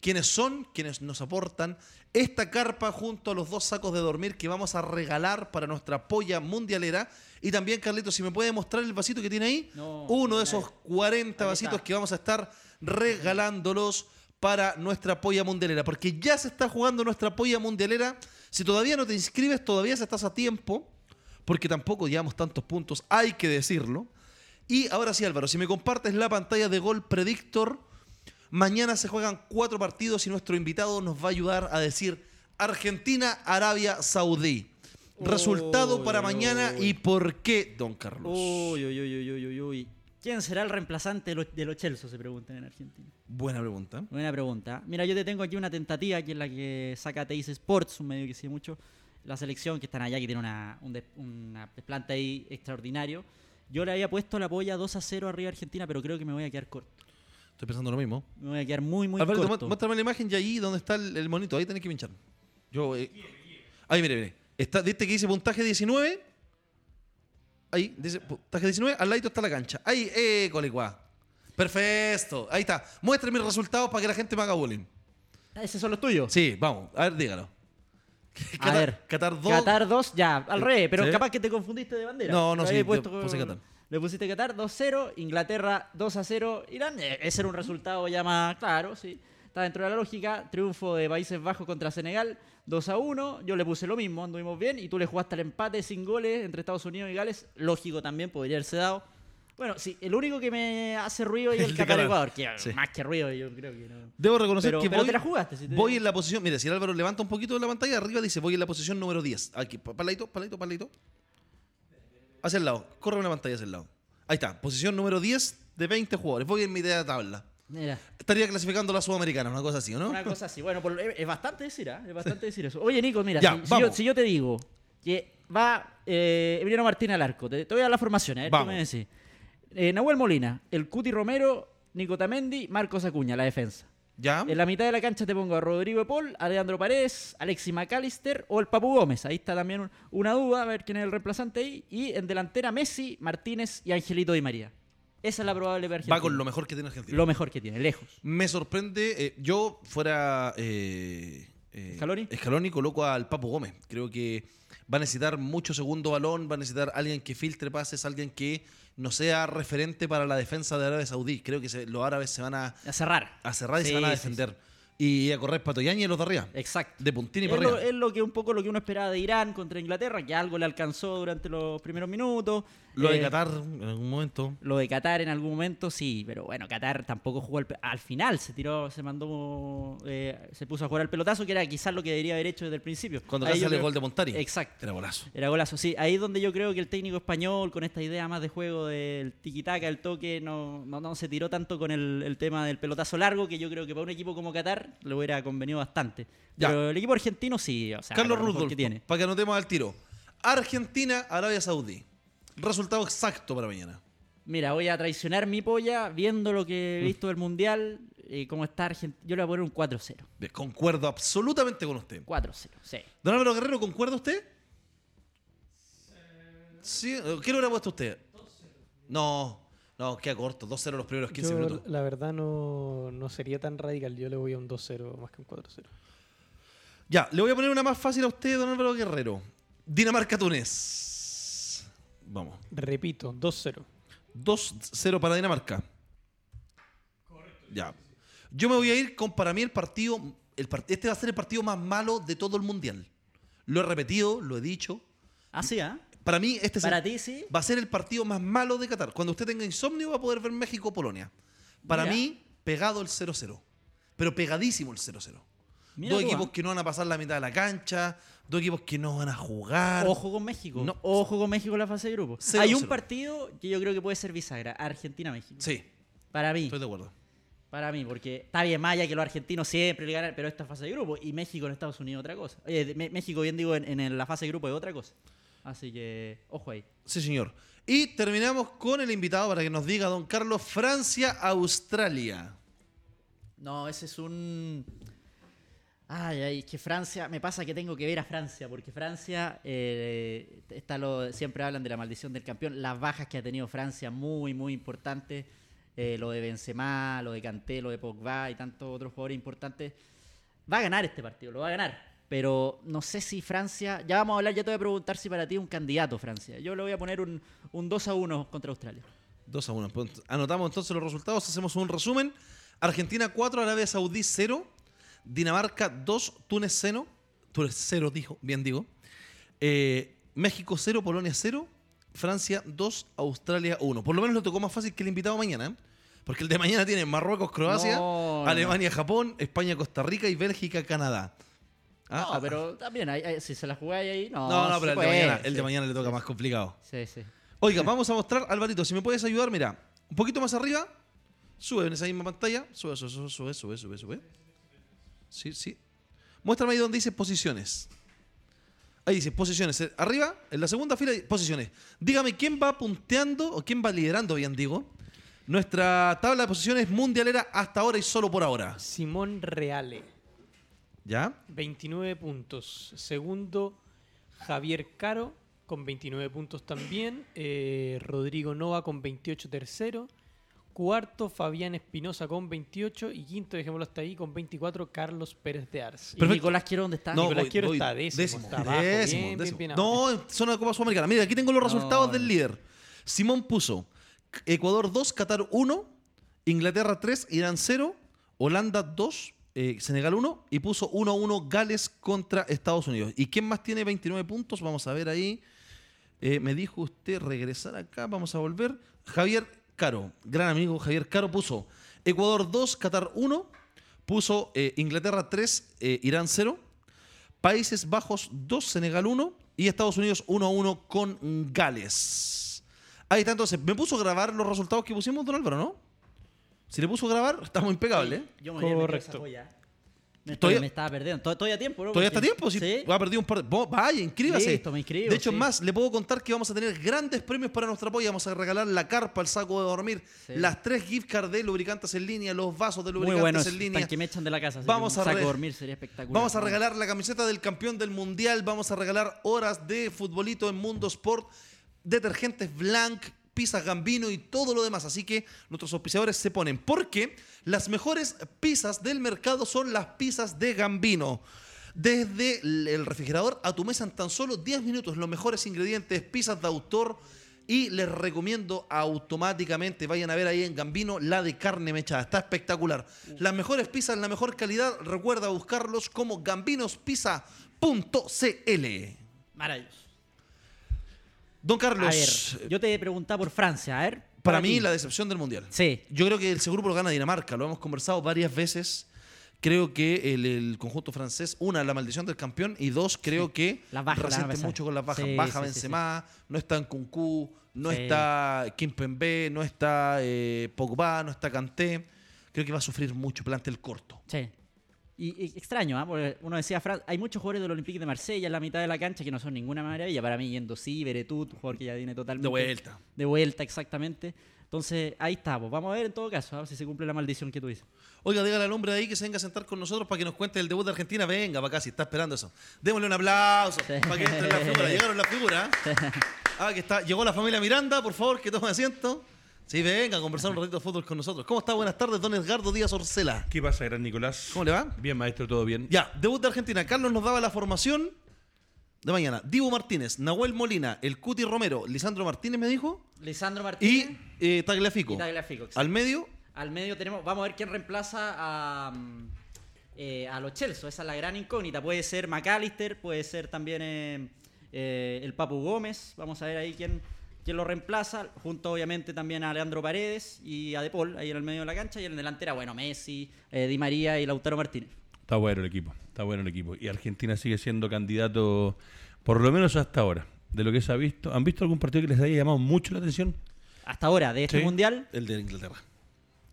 Quienes son quienes nos aportan esta carpa junto a los dos sacos de dormir que vamos a regalar para nuestra polla mundialera. Y también, Carlitos, si me puede mostrar el vasito que tiene ahí, No, uno de esos 40 Ahí vasitos que vamos a estar regalándolos para nuestra polla mundialera. Porque ya se está jugando nuestra polla mundialera. Si todavía no te inscribes, todavía estás a tiempo. Porque tampoco llevamos tantos puntos, hay que decirlo. Y ahora sí, Álvaro, si me compartes la pantalla de Gol Predictor, mañana se juegan cuatro partidos y nuestro invitado nos va a ayudar a decir Argentina, Arabia Saudí. Resultado para mañana y por qué, don Carlos. Uy, uy, uy, uy, uy, uy. ¿Quién será el reemplazante de los, de los Chelsea? Se preguntan en Argentina. Buena pregunta. Buena pregunta. Mira, yo te tengo aquí una tentativa, que es la que saca Teis Sports, un medio que sigue mucho. La selección que están allá, que tiene una, un una desplante ahí extraordinario. Yo le había puesto la polla 2 a 0 arriba a Argentina, pero creo que me voy a quedar corto. Estoy pensando lo mismo. Me voy a quedar muy, muy Alvarito, corto. mu- muéstrame la imagen y ahí donde está el, el monito. Ahí tenés que pinchar. Yo. eh, Ahí, mire, mire. Está, ¿Viste que dice puntaje 19? Ahí, dice puntaje 19. Al lado está la cancha. Ahí, eh, coleguá. Perfecto. Ahí está. Muestre mis resultados para que la gente me haga bullying. ¿Esos son los tuyos? Sí, vamos. A ver, dígalo. A ver. Qatar 2. Qatar 2, ya, al revés, pero ¿Sí? capaz que te confundiste de bandera. No, no, sí, puse Qatar. Le pusiste Qatar 2-0, Inglaterra 2-0, Irán. eh, Ese era un resultado ya más claro, sí. está dentro de la lógica. Triunfo de Países Bajos contra Senegal, 2 a 1. Yo le puse lo mismo, anduvimos bien. Y tú le jugaste al empate sin goles entre Estados Unidos y Gales. Lógico también, podría haberse dado. Bueno, sí, el único que me hace ruido es El el de Qatar. Ecuador, que Sí. más que ruido, yo creo que no. Debo reconocer Pero, que pero voy, te la jugaste. si te- voy en la posición. Mira, si el Álvaro levanta un poquito la pantalla, arriba dice voy en la posición número 10. Aquí, pa- paladito, paladito, paladito. Hacia el lado. Corre una pantalla hacia el lado. Ahí está, posición número 10 de 20 jugadores. Voy en mi idea de tabla. Mira, Estaría clasificando la Sudamericana, una cosa así, ¿o ¿no? una cosa así. Bueno, por- es bastante decir, ¿ah? Es bastante decir eso. Oye, Nico, mira, Ya, si, si vamos. yo, si yo te digo que va eh, Emiliano Martínez al arco, te, te voy a dar la formación, a ver, tú Vamos. me decís. Eh, Nahuel Molina, el Cuti Romero, Nico Tamendi, Marcos Acuña, la defensa. ¿Ya? En la mitad de la cancha te pongo a Rodrigo Paul, a Leandro Paredes, Alexis McAllister o el Papu Gómez. Ahí está también un- una duda, a ver quién es el reemplazante ahí. Y en delantera Messi, Martínez y Angelito Di María. Esa es la probable de Argentina. Va con lo mejor que tiene Argentina. Lo mejor que tiene, lejos. Me sorprende, eh, yo fuera eh, eh, ¿Scaloni? Scaloni, coloco al Papo Gómez. Creo que va a necesitar mucho segundo balón, va a necesitar alguien que filtre pases, alguien que no sea referente para la defensa de Arabia Saudí. Creo que se- los árabes se van a, A cerrar. a cerrar y Sí, se van a sí, defender. Y a correr Patoyañi y los de arriba. Exacto. De puntín y Es para lo, arriba. es lo que un poco lo que uno esperaba de Irán contra Inglaterra, que algo le alcanzó durante los primeros minutos. Lo de Eh, Qatar en algún momento. Lo de Qatar en algún momento, sí, pero bueno, Qatar tampoco jugó al, al final, se tiró, se mandó, eh, se puso a jugar al pelotazo, que era quizás lo que debería haber hecho desde el principio. Cuando Ahí sale el gol de Montari. Exacto. Era golazo. Era golazo, sí. Ahí es donde yo creo que el técnico español, con esta idea más de juego del tiki-taka, el toque, no, no, no se tiró tanto con el, el tema del pelotazo largo, que yo creo que para un equipo como Qatar le hubiera convenido bastante. Ya. Pero el equipo argentino sí, o sea, Carlos Rudolph, que tiene. para que anotemos al tiro. Argentina, Arabia Saudí. Resultado exacto para mañana. Mira, voy a traicionar mi polla viendo lo que he visto del Mundial, eh, cómo está Argentina. Yo le voy a poner un 4-0. Bien, Concuerdo absolutamente con usted. 4-0, sí. Don Álvaro Guerrero, ¿concuerda usted? Sí. ¿Qué le hubiera puesto usted? No, no, queda corto. 2-0 los primeros 15 Yo, minutos. la verdad, no, no sería tan radical. Yo le voy a un 2-0 más que un 4-0. Ya, le voy a poner una más fácil a usted, don Álvaro Guerrero. Dinamarca-Túnez. Vamos. Repito, 2-0. 2-0 para Dinamarca. Ya. Yo me voy a ir con para mí el partido. El part- este va a ser el partido más malo de todo el mundial. Lo he repetido, lo he dicho. Ah, sí, ¿ah? Para mí, este es Para ti sí. va a ser el partido más malo de Qatar. Cuando usted tenga insomnio, va a poder ver México-Polonia. Para Mira. mí, pegado el 0-0. Pero pegadísimo el 0-0. Mira Dos tú, equipos ¿ah? que no van a pasar la mitad de la cancha. Dos equipos que no van a jugar. Ojo con México. No. Ojo con México en la fase de grupo. Cero, Hay un cero. partido que yo creo que puede ser bisagra. Argentina-México. Sí, Para mí. estoy de acuerdo. Para mí, porque está bien Maya que los argentinos siempre le ganan, pero esta fase de grupo. Y México en Estados Unidos otra cosa. Oye, México, bien digo, en, en la fase de grupo es otra cosa. Así que, ojo ahí. Sí, señor. Y terminamos con el invitado para que nos diga, don Carlos, Francia-Australia. No, ese es un. Ay, ay, es que Francia, me pasa que tengo que ver a Francia, porque Francia, eh, está lo, siempre hablan de la maldición del campeón, las bajas que ha tenido Francia, muy, muy importantes, eh, lo de Benzema, lo de Kanté, lo de Pogba y tantos otros jugadores importantes. Va a ganar este partido, lo va a ganar, pero no sé si Francia, ya vamos a hablar, ya te voy a preguntar si para ti es un candidato Francia. Yo le voy a poner un, un 2 a 1 contra Australia. 2 a 1. Anotamos entonces los resultados, hacemos un resumen. Argentina 4, Arabia Saudí 0, Dinamarca 2, Túnez 0, Túnez 0 dijo, bien digo. Eh, México 0, Polonia 0, Francia 2, Australia 1. Por lo menos lo tocó más fácil que el invitado mañana, ¿eh? porque el de mañana tiene Marruecos, Croacia, No, no. Alemania, Japón, España, Costa Rica y Bélgica, Canadá. Ah, no, ah, pero también, hay- hay- si se la jugáis ahí, no. No, no, pero el de, mañana, el de mañana le toca más complicado. Sí, sí. Oiga, vamos a mostrar, Alvarito, si me puedes ayudar, mira, un poquito más arriba, sube en esa misma pantalla, sube, sube, sube, sube, sube. Sí, sí. Muéstrame ahí donde dice posiciones. Ahí dice posiciones. Eh, Arriba, en la segunda fila, posiciones. Dígame quién va punteando o quién va liderando, bien digo, nuestra tabla de posiciones mundialera hasta ahora y solo por ahora. Simón Reale, ¿Ya? 29 puntos. Segundo, Javier Caro, con 29 puntos también. Eh, Rodrigo Nova con 28 tercero. Cuarto, Fabián Espinosa con 28. Y quinto, dejémoslo hasta ahí, con 24, Carlos Pérez de Arce. ¿Y Perfecto. Nicolás Quiero dónde está? No, Nicolás voy- Quiero voy está décimo, está abajo, décimo, bien, décimo. bien, bien No, zona de Copa Sudamericana. Mira, aquí tengo los No, resultados del no. líder. Simón puso Ecuador 2, Qatar 1, Inglaterra 3, Irán 0, Holanda 2, eh, Senegal 1 y puso 1-1 Gales contra Estados Unidos. ¿Y quién más tiene 29 puntos? Vamos a ver ahí. Eh, me dijo usted regresar acá, vamos a volver. Javier Caro, gran amigo Javier Caro puso Ecuador 2, Qatar 1, puso eh, Inglaterra 3, eh, Irán 0, Países Bajos 2, Senegal 1 y Estados Unidos 1-1 con Gales. Ahí está entonces, me puso a grabar los resultados que pusimos, don Álvaro, ¿no? Si le puso a grabar, estamos impecables. ¿eh? Yo me voy a Me, Todavía- me estaba perdiendo. Tod- Todavía a tiempo, ¿no? Todavía está a tiempo, si Sí. va a perder un par de... Vaya, inscríbase. Listo, me inscribo, de hecho, sí. más, le puedo contar que vamos a tener grandes premios para nuestra apoyo. Vamos a regalar la carpa, el saco de dormir, Sí. las tres gift cards de lubricantes en línea, los vasos de Muy lubricantes bueno, en línea. que me echan de la casa. Vamos a saco re- dormir sería espectacular. Vamos a regalar la camiseta del campeón del mundial. Vamos a regalar horas de futbolito en Mundo Sport, detergentes Blanc, pizzas Gambino y todo lo demás. Así que nuestros auspiciadores se ponen. Porque las mejores pizzas del mercado son las pizzas de Gambino. Desde el refrigerador a tu mesa en tan solo 10 minutos. Los mejores ingredientes, pizzas de autor. Y les recomiendo automáticamente, vayan a ver ahí en Gambino la de carne mechada. Está espectacular. Las mejores pizzas en la mejor calidad. Recuerda buscarlos como gambinospizza.cl. Maravilloso. Don A Carlos, ver, yo te preguntaba por Francia, a ver. para mí ti. la decepción del Mundial. Sí. Yo creo que el grupo lo gana Dinamarca, lo hemos conversado varias veces. Creo que el, el conjunto francés, una, la maldición del campeón, y dos, creo que Las bajas resiente mucho con las bajas. Sí, Baja sí, Benzema, no está en Kunku, no está Kimpembe, no está eh, Pogba, no está Kanté. Creo que va a sufrir mucho plantel corto. Sí. Y, y extraño, ¿ah? Porque uno decía, Fran- hay muchos jugadores del Olympique de Marsella en la mitad de la cancha que no son ninguna maravilla. Para mí, yendo sí, Beretut, un jugador que ya viene totalmente. De vuelta. De vuelta, exactamente. Entonces, ahí estamos. Vamos a ver en todo caso, ¿ah? si se cumple la maldición que tú dices. Oiga, dígale al hombre ahí que se venga a sentar con nosotros para que nos cuente el debut de Argentina. Venga, para acá, si está esperando eso. Démosle un aplauso Sí. para que entre en la figura. Llegaron las figuras. Ah, que está. Llegó la familia Miranda, por favor, que tome asiento. Sí, venga a conversar un ratito de fútbol con nosotros. ¿Cómo está? Buenas tardes, don Edgardo Díaz Orcela. ¿Qué pasa, gran Nicolás? ¿Cómo le va? Bien, maestro, todo bien. Ya, debut de Argentina. Carlos nos daba la formación de mañana. Dibu Martínez, Nahuel Molina, el Cuti Romero, Lisandro Martínez me dijo, Lisandro y Martínez eh, Tagliafico. y Tagliafico. Al medio, Al medio tenemos, vamos a ver quién reemplaza a, eh, a los Chelsea. Esa es la gran incógnita. Puede ser McAllister, puede ser también eh, eh, el Papu Gómez. Vamos a ver ahí quién, quién lo reemplaza. Junto obviamente también a Leandro Paredes y a De Paul ahí en el medio de la cancha. Y en delantera, bueno, Messi, eh, Di María y Lautaro Martínez. Está bueno el equipo, está bueno el equipo. Y Argentina sigue siendo candidato, por lo menos hasta ahora, de lo que se ha visto. ¿Han visto algún partido que les haya llamado mucho la atención? Hasta ahora, de este Sí. mundial, el de Inglaterra.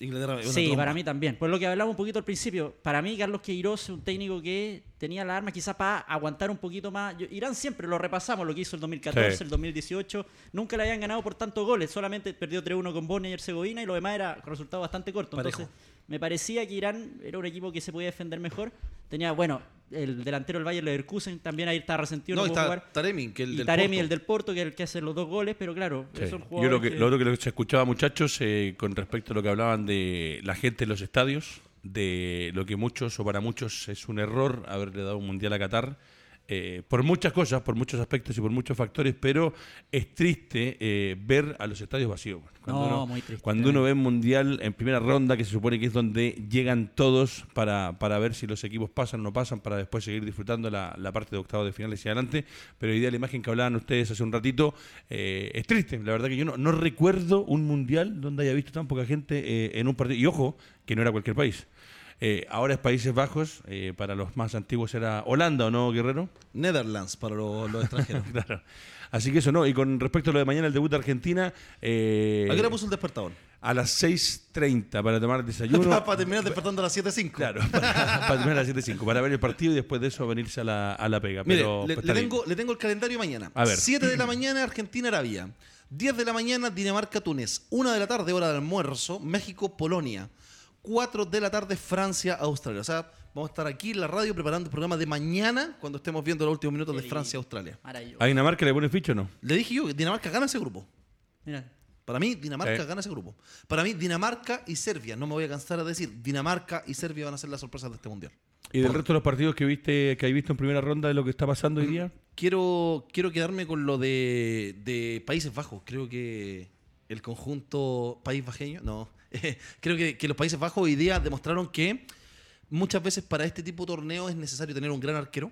Inglaterra es una Sí, tromba. para mí también. Por lo que hablamos un poquito al principio, para mí Carlos Queiroz es un técnico que tenía la arma quizás para aguantar un poquito más. Yo- Irán siempre lo repasamos, lo que hizo el 2014, Sí. el 2018. Nunca le habían ganado por tantos goles, solamente perdió 3-1 con Bosnia y Herzegovina y lo demás era con resultado bastante corto. Parejo. Entonces, me parecía que Irán era un equipo que se podía defender mejor. Tenía, bueno, el delantero del Bayern Leverkusen también ahí está resentido, No, no, está jugar. Taremi, que el y del Taremi, Porto. el del Porto, que es el que hace los dos goles, pero claro, Sí. son Yo jugadores lo que, que- lo otro que se escuchaba, muchachos, eh, con respecto a lo que hablaban de la gente en los estadios, de lo que muchos o para muchos es un error haberle dado un mundial a Qatar. Eh, por muchas cosas, por muchos aspectos y por muchos factores, pero es triste eh, ver a los estadios vacíos. Cuando, No, uno, muy triste, cuando uno ve un mundial en primera ronda, que se supone que es donde llegan todos para, para ver si los equipos pasan o no pasan, para después seguir disfrutando la, la parte de octavos de finales y adelante. Pero hoy día la imagen que hablaban ustedes hace un ratito eh, es triste. La verdad que yo no, no recuerdo un mundial donde haya visto tan poca gente eh, en un partido. Y ojo, que no era cualquier país. Eh, ahora es Países Bajos, eh, para los más antiguos era Holanda, ¿o no, Guerrero? Netherlands para los, los extranjeros. Claro. Así que eso no. Y con respecto a lo de mañana, el debut de Argentina, eh, ¿A qué hora puso el despertador? a las 6.30 para tomar el desayuno. para terminar despertando a las 7.05. Claro, para, para terminar a las 7.05, para ver el partido y después de eso venirse a la, a la pega. Mire, Pero le, tengo, le tengo el calendario mañana. A ver. 7 de la mañana, Argentina-Arabia. 10 de la mañana, Dinamarca-Túnez. 1 de la tarde, hora de almuerzo, México-Polonia. 4 de la tarde, Francia-Australia. O sea, vamos a estar aquí en la radio preparando el programa de mañana cuando estemos viendo los últimos minutos de Qué Francia-Australia. Maravilloso. ¿A Dinamarca le pone ficho o no? Le dije yo que Dinamarca gana ese grupo. Mira, Para mí, Dinamarca Sí. gana ese grupo. Para mí, Dinamarca y Serbia, no me voy a cansar de decir, Dinamarca y Serbia van a ser las sorpresas de este mundial. ¿Y del resto de los partidos que viste que hay visto en primera ronda de lo que está pasando hoy día? Quiero, quiero quedarme con lo de, de Países Bajos. Creo que el conjunto país bajeño, no. creo que, que los Países Bajos hoy día demostraron que muchas veces para este tipo de torneo es necesario tener un gran arquero.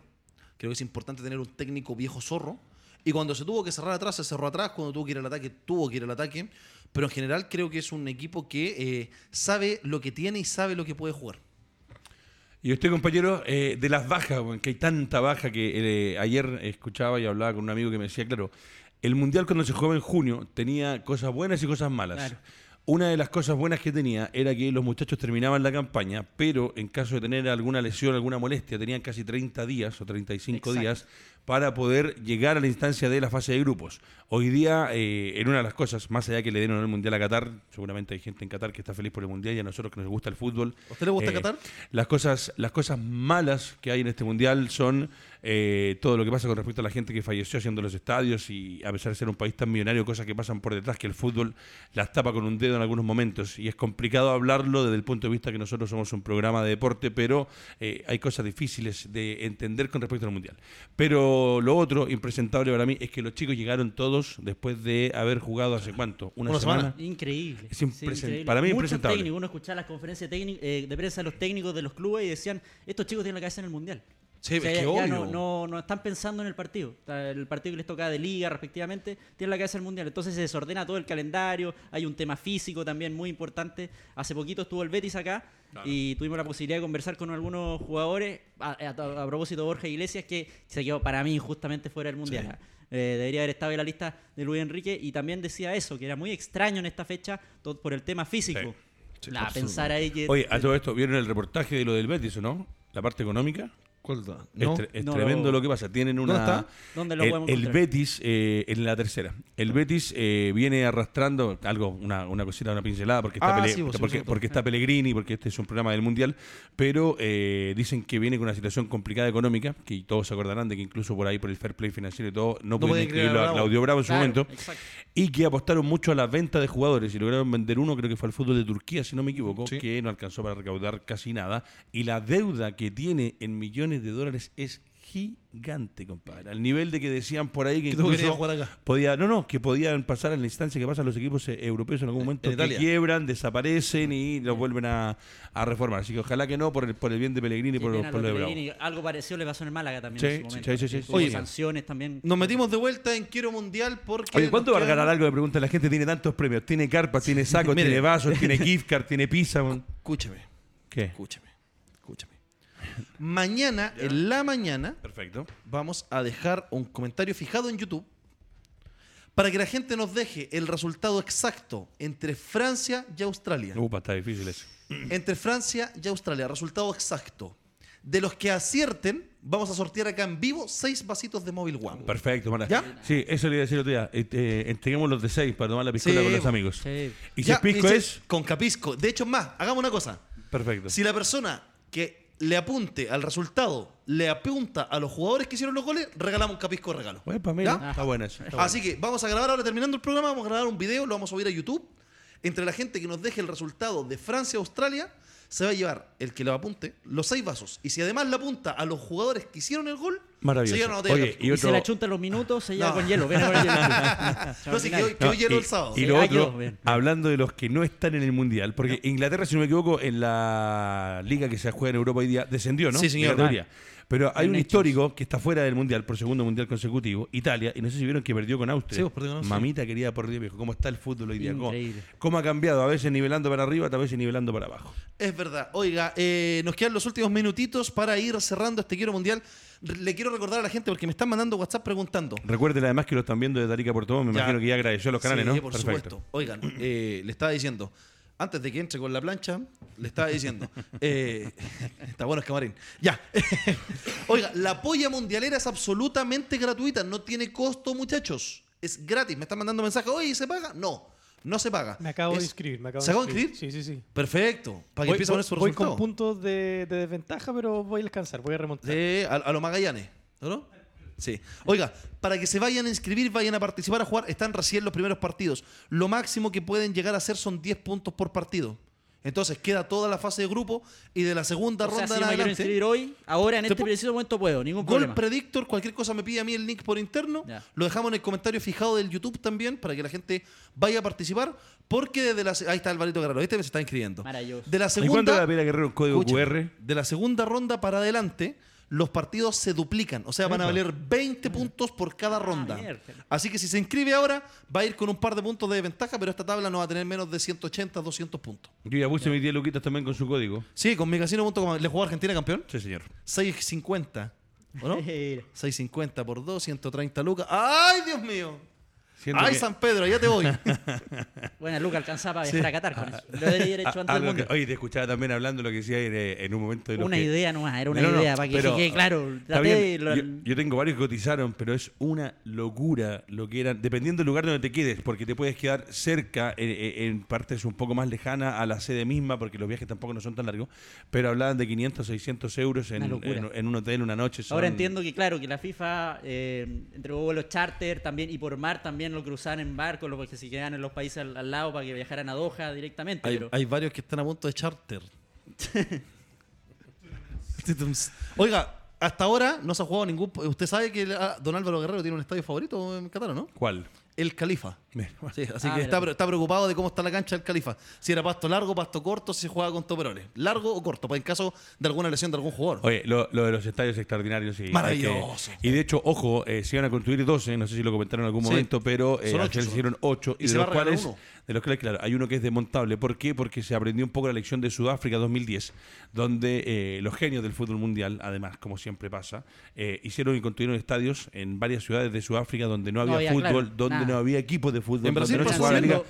Creo que es importante tener un técnico viejo zorro. Y cuando se tuvo que cerrar atrás, se cerró atrás. Cuando tuvo que ir al ataque, tuvo que ir al ataque. Pero en general creo que es un equipo que eh, sabe lo que tiene y sabe lo que puede jugar. Y usted, compañero, eh, de las bajas, que hay tanta baja que eh, ayer escuchaba y hablaba con un amigo que me decía, claro, el Mundial cuando se jugaba en junio tenía cosas buenas y cosas malas. Claro. Una de las cosas buenas que tenía era que los muchachos terminaban la campaña, pero en caso de tener alguna lesión, alguna molestia, tenían casi 30 días o 35 Exacto. días para poder llegar a la instancia de la fase de grupos. Hoy día, eh, en una de las cosas, más allá que le dieron el Mundial a Qatar, seguramente hay gente en Qatar que está feliz por el Mundial y a nosotros que nos gusta el fútbol. ¿A usted le gusta eh, Qatar? Las cosas, las cosas malas que hay en este Mundial son eh, todo lo que pasa con respecto a la gente que falleció haciendo los estadios y a pesar de ser un país tan millonario, cosas que pasan por detrás que el fútbol las tapa con un dedo en algunos momentos. Y es complicado hablarlo desde el punto de vista que nosotros somos un programa de deporte, pero eh, hay cosas difíciles de entender con respecto al Mundial. Pero lo otro, impresentable para mí, es que los chicos llegaron todos después de haber jugado hace cuánto, una, Una semana. semana. Increíble. Es sí, para mí Muchos impresentable. técnicos, uno escuchaba las conferencias eh, de prensa de los técnicos de los clubes y decían, estos chicos tienen la cabeza en el Mundial. Sí, O sea, es que ya, obvio. no, no, no están pensando en el partido. El partido que les toca de liga, respectivamente, tienen la cabeza en el mundial. Entonces se desordena todo el calendario. Hay un tema físico también muy importante. Hace poquito estuvo el Betis acá y tuvimos la posibilidad de conversar con algunos jugadores. A, a- a propósito de Borja Iglesias, que se quedó para mí injustamente fuera del mundial. Eh, debería haber estado en la lista de Luis Enrique y también decía eso, que era muy extraño en esta fecha todo por el tema físico. Sí, La, pensar ahí que Oye, a todo esto, ¿vieron el reportaje de lo del Betis o no? La parte económica. ¿Cuál da? Es, No. tre- es No tremendo lo- lo que pasa. Tienen una. ¿Dónde está? ¿Dónde lo el, podemos el? Betis eh, en la tercera. El Betis eh, viene arrastrando algo, una, una cosita, una pincelada, porque está, Ah, Pele- sí, vos, sí, porque, vos, porque está Pellegrini, porque este es un programa del Mundial, pero eh, dicen que viene con una situación complicada económica, que todos se acordarán de que incluso por ahí, por el fair play financiero y todo, no, pueden pueden inscribirlo a. Claudio Bravo en Claro, su momento, exacto. y que apostaron mucho a la venta de jugadores y lograron vender uno, creo que fue al fútbol de Turquía, si no me equivoco, Sí. que no alcanzó para recaudar casi nada, y la deuda que tiene en millones de dólares es gigante, compadre. Al nivel de que decían por ahí que Que tú querías incluso jugar acá. podía, no, no, que podían pasar en la instancia que pasan los equipos eh, europeos en algún momento, en que quiebran, desaparecen y los vuelven a, a reformar. Así que ojalá que no, por el, por el bien de Pellegrini y por, por lo de Bravo. Algo parecido le pasó en el Málaga también Sí, en su momento. sí, sí, sí, sí. Tuvo Oye, sanciones también. Nos metimos de vuelta en Quiero Mundial porque. Oye, ¿cuánto va a ganar algo? Me pregunta la gente. Tiene tantos premios. Tiene carpas, tiene sacos, Mire. tiene vasos, tiene gift card, tiene pizza. Escúchame, ¿Qué? escúchame, escúchame. Mañana, en la mañana, Perfecto. vamos a dejar un comentario fijado en YouTube para que la gente nos deje el resultado exacto entre Francia y Australia. Upa, está difícil eso. Entre Francia y Australia, resultado exacto. De los que acierten, vamos a sortear acá en vivo seis vasitos de Móvil One. Perfecto, Mara. ¿Ya? Sí, eso le iba a decir otro día. Eh, eh, entreguemos los de seis para tomar la piscola Sí, con los bo. amigos. Sí. Y si Ya, el pisco dice, es. Con Capisco. De hecho, es más, hagamos una cosa. Perfecto. Si la persona que le apunte al resultado le apunta a los jugadores que hicieron los goles, regalamos un Capisco de regalo. Bueno, está buena eso. está Así que vamos a grabar ahora, terminando el programa, vamos a grabar un video, lo vamos a subir a YouTube. Entre la gente que nos deje el resultado de Francia-Australia, se va a llevar el que le apunte los seis vasos. Y si además le apunta a los jugadores que hicieron el gol, Maravilloso. se lleva una botella de Oye, y Y se la chunta en los minutos, se lleva No. con hielo. Viene con el hielo. No, sí, que hoy, que No, hoy hielo y- el sábado. Y lo otro, yo, hablando de los que no están en el Mundial, porque Inglaterra, si no me equivoco, en la liga que se juega en Europa hoy día, descendió, ¿no? Sí, señor. Pero hay En un hechos. histórico que está fuera del Mundial por segundo Mundial consecutivo, Italia, y no sé si vieron que perdió con Austria. Sí, pues, perdió con Austria. Mamita querida por Dios, viejo, ¿cómo está el fútbol hoy día? ¿Cómo, ha cambiado? A veces nivelando para arriba, a veces nivelando para abajo. Es verdad. Oiga, eh, nos quedan los últimos minutitos para ir cerrando este Quiero Mundial. Le quiero recordar a la gente porque me están mandando WhatsApp preguntando. Recuerden además que lo están viendo de Tarica Puerto Montt, me Ya. imagino que ya agradeció a los canales, Sí, ¿no? por Perfecto. supuesto. Oigan, eh, le estaba diciendo, antes de que entre con la plancha, le estaba diciendo, eh, está bueno, es camarín. Ya. Oiga, la polla mundialera es absolutamente gratuita, no tiene costo, muchachos. Es gratis. Me están mandando mensajes, oye, ¿se paga? No, no se paga. Me acabo de inscribir. Me acabo ¿Se de acabó de inscribir? Sí, sí, sí. Perfecto. Para que Voy, empiece a poner su voy resultado. con puntos de, de desventaja, pero voy a alcanzar, voy a remontar. Sí, a, a los Magallanes, ¿no? Sí. Oiga, para que se vayan a inscribir, vayan a participar a jugar, están recién los primeros partidos. Lo máximo que pueden llegar a hacer son 10 puntos por partido. Entonces queda toda la fase de grupo y de la segunda O sea, ronda si en yo me quiero adelante. inscribir hoy, ahora en Te este preciso momento puedo, ningún Gol problema. Predictor, cualquier cosa me pide a mí el link por interno. Ya. Lo dejamos en el comentario fijado del YouTube también para que la gente vaya a participar. Porque desde la. Ahí está Alvarito Guerrero, este se está inscribiendo. Maravilloso. De la ¿Y cuánto segunda. le pide a Guerrero un código Escucha, QR? De la segunda ronda para adelante, los partidos se duplican. O sea, van a valer 20 puntos por cada ronda. mierda. Así que si se inscribe ahora, va a ir con un par de puntos de ventaja, pero esta tabla no va a tener menos de 180, 200 puntos. Yo ya puse mis 10 luquitas también con su código. Sí, con micasino.com. ¿Le jugó Argentina campeón? Sí, señor. 6.50. ¿O no? Mira. 6.50 por 2, 130 lucas. ¡Ay, Dios mío! Siento ¡Ay, que- San Pedro, ya te voy! Bueno, Luca alcanzaba a Qatar con eso. Lo debería haber hecho Ah, antes del que- mundo. oye, te escuchaba también hablando lo que decía en, eh, en un momento de lo Una que- idea nomás, era una No, no, idea, para que pero- quede claro. Traté lo- yo, yo tengo varios que cotizaron, pero es una locura lo que eran, dependiendo del lugar donde te quedes, porque te puedes quedar cerca, en, en- partes un poco más lejanas a la sede misma, porque los viajes tampoco no son tan largos, pero hablaban de 500, 600 euros en, un hotel una noche. son- Ahora entiendo que, claro, que la FIFA eh, entregó vuelos charter también y por mar también lo cruzaban en barco, lo porque si quedan en los países al, al lado para que viajaran a Doha directamente. hay, pero hay varios que están a punto de charter. Oiga, hasta ahora no se ha jugado ningún. Usted sabe que Don Álvaro Guerrero tiene un estadio favorito en Qatar, ¿o ¿no? ¿Cuál? El Califa. Sí, así Ah, que está, está preocupado de cómo está la cancha del Califa. Si era pasto largo, pasto corto, si se juega con toperones. Largo o corto, para en caso de alguna lesión de algún jugador. Oye, lo, lo de los estadios extraordinarios. Y Maravilloso. que- y de hecho, ojo, eh, se iban a construir 12, no sé si lo comentaron en algún Sí. momento, pero eh, se hicieron 8. Y Y, se de va los cuales, uno. de los cuales, claro, hay uno que es desmontable. ¿Por qué? Porque se aprendió un poco la lección de Sudáfrica 2010, donde eh, los genios del fútbol mundial, además, como siempre pasa, eh, hicieron y construyeron estadios en varias ciudades de Sudáfrica donde no había, había, fútbol, claro, donde nada. no había equipos de fútbol, En Brasil pasó la liga.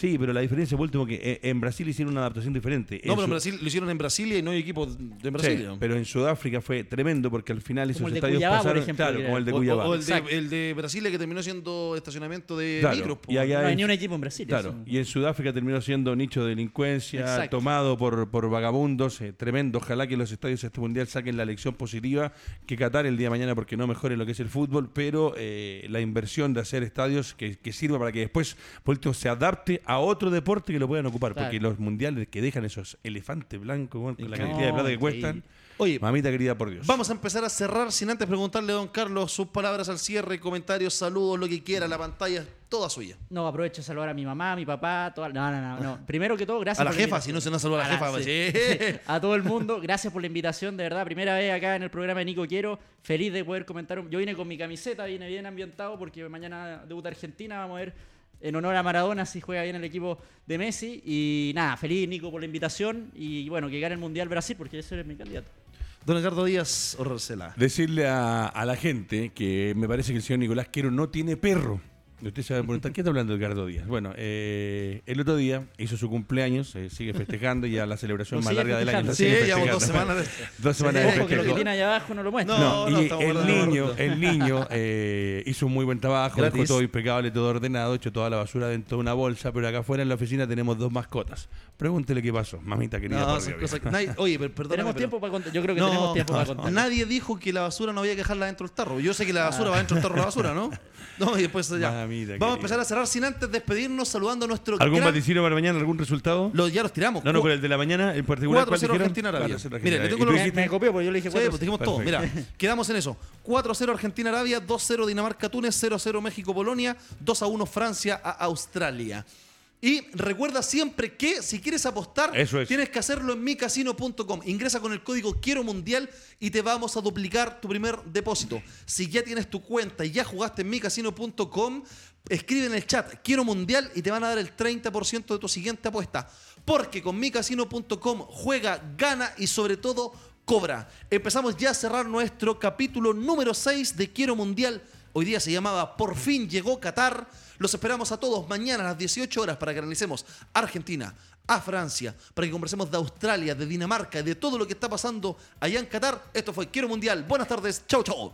Sí, pero la diferencia fue último que eh, en Brasil hicieron una adaptación diferente. no, pero en Brasil lo hicieron en Brasilia y no hay equipo de en Sí, Brasilia. pero en Sudáfrica fue tremendo porque al final esos el de estadios Cuyabá, por pasaron, ejemplo, claro, que como el de Cuyabá. O, el, de, el de Brasilia que terminó siendo estacionamiento de Claro, micros. y allá no hay ni un equipo en Brasil. Claro, eso. y en Sudáfrica terminó siendo nicho de delincuencia, Exacto. tomado por, por vagabundos, eh, tremendo. Ojalá que los estadios de este mundial saquen la lección positiva, que Qatar el día de mañana, porque no mejore lo que es el fútbol, pero eh, la inversión de hacer estadios que, que sirva para que después, por último, se adapte a otro deporte que lo puedan ocupar, Claro. porque los mundiales que dejan esos elefantes blancos con la cantidad de plata que cuestan. Oye, mamita querida por Dios. Vamos a empezar a cerrar sin antes preguntarle a don Carlos sus palabras al cierre, comentarios, saludos, lo que quiera, la pantalla es toda suya. No, aprovecho de saludar a mi mamá, a mi papá, toda... no, no, no, no. Primero que todo, gracias A la por jefa, si no se nos saluda a la jefa, pues, sí. sí. a todo el mundo, gracias por la invitación, de verdad. Primera vez acá en el programa de Nico Quiero, feliz de poder comentar. un- Yo vine con mi camiseta, vine bien ambientado porque mañana debuta Argentina, vamos a ver en honor a Maradona si juega bien el equipo de Messi. Y nada, feliz Nico por la invitación y bueno, que gane el Mundial Brasil porque ese es mi candidato. Don Ricardo Díaz Orcela. Decirle a, a la gente que me parece que el señor Nicolás Quero no tiene perro. Usted se va a preguntar, ¿qué está hablando Edgardo Díaz? Bueno, eh, el otro día hizo su cumpleaños, eh, sigue festejando ya la celebración más larga del año. Sí, llevamos dos semanas. de- Dos semanas de Ojo que lo que tiene allá abajo no lo muestra. No, No, y el niño, el niño eh, hizo un muy buen trabajo, Gratis. dejó todo impecable, todo ordenado, echó toda la basura dentro de una bolsa, pero acá afuera en la oficina tenemos dos mascotas. Pregúntele qué pasó, mamita querida. No, son cosas que nadie- Oye, pero perdóname, Tenemos pero- tiempo para contar. Yo creo que No, tenemos tiempo para contar. Nadie dijo que la basura no había que dejarla dentro del tarro. Yo sé que la basura va dentro del tarro de la basura, ¿no? No, y después ya. Mamita Vamos a empezar a cerrar sin antes despedirnos saludando a nuestro ¿Algún gran- vaticinio para mañana? ¿Algún resultado? Lo- ya los tiramos. No, no, pero el de la mañana en particular. 4-0 ¿cuál dijeron? Argentina-Arabia. 4-0 Mire, le tengo ¿Y tú lo- dijiste? me copió porque yo le dije Sí, cuatro. pues dijimos todo. Mira, quedamos en eso. 4-0 Argentina-Arabia, 2-0 Dinamarca-Túnez, 0-0 México-Polonia, 2-1 Francia a Australia. Y recuerda siempre que si quieres apostar, Eso es. tienes que hacerlo en micasino.com. Ingresa con el código Quiero Mundial y te vamos a duplicar tu primer depósito. Si ya tienes tu cuenta y ya jugaste en micasino.com, escribe en el chat Quiero Mundial y te van a dar el 30% de tu siguiente apuesta. Porque con micasino.com juega, gana y sobre todo cobra. Empezamos ya a cerrar nuestro capítulo número 6 de Quiero Mundial. Hoy día se llamaba Por fin llegó Qatar. Los esperamos a todos mañana a las 18 horas para que analicemos Argentina, a Francia, para que conversemos de Australia, de Dinamarca y de todo lo que está pasando allá en Qatar. Esto fue Quiero Mundial. Buenas tardes. Chau, chau.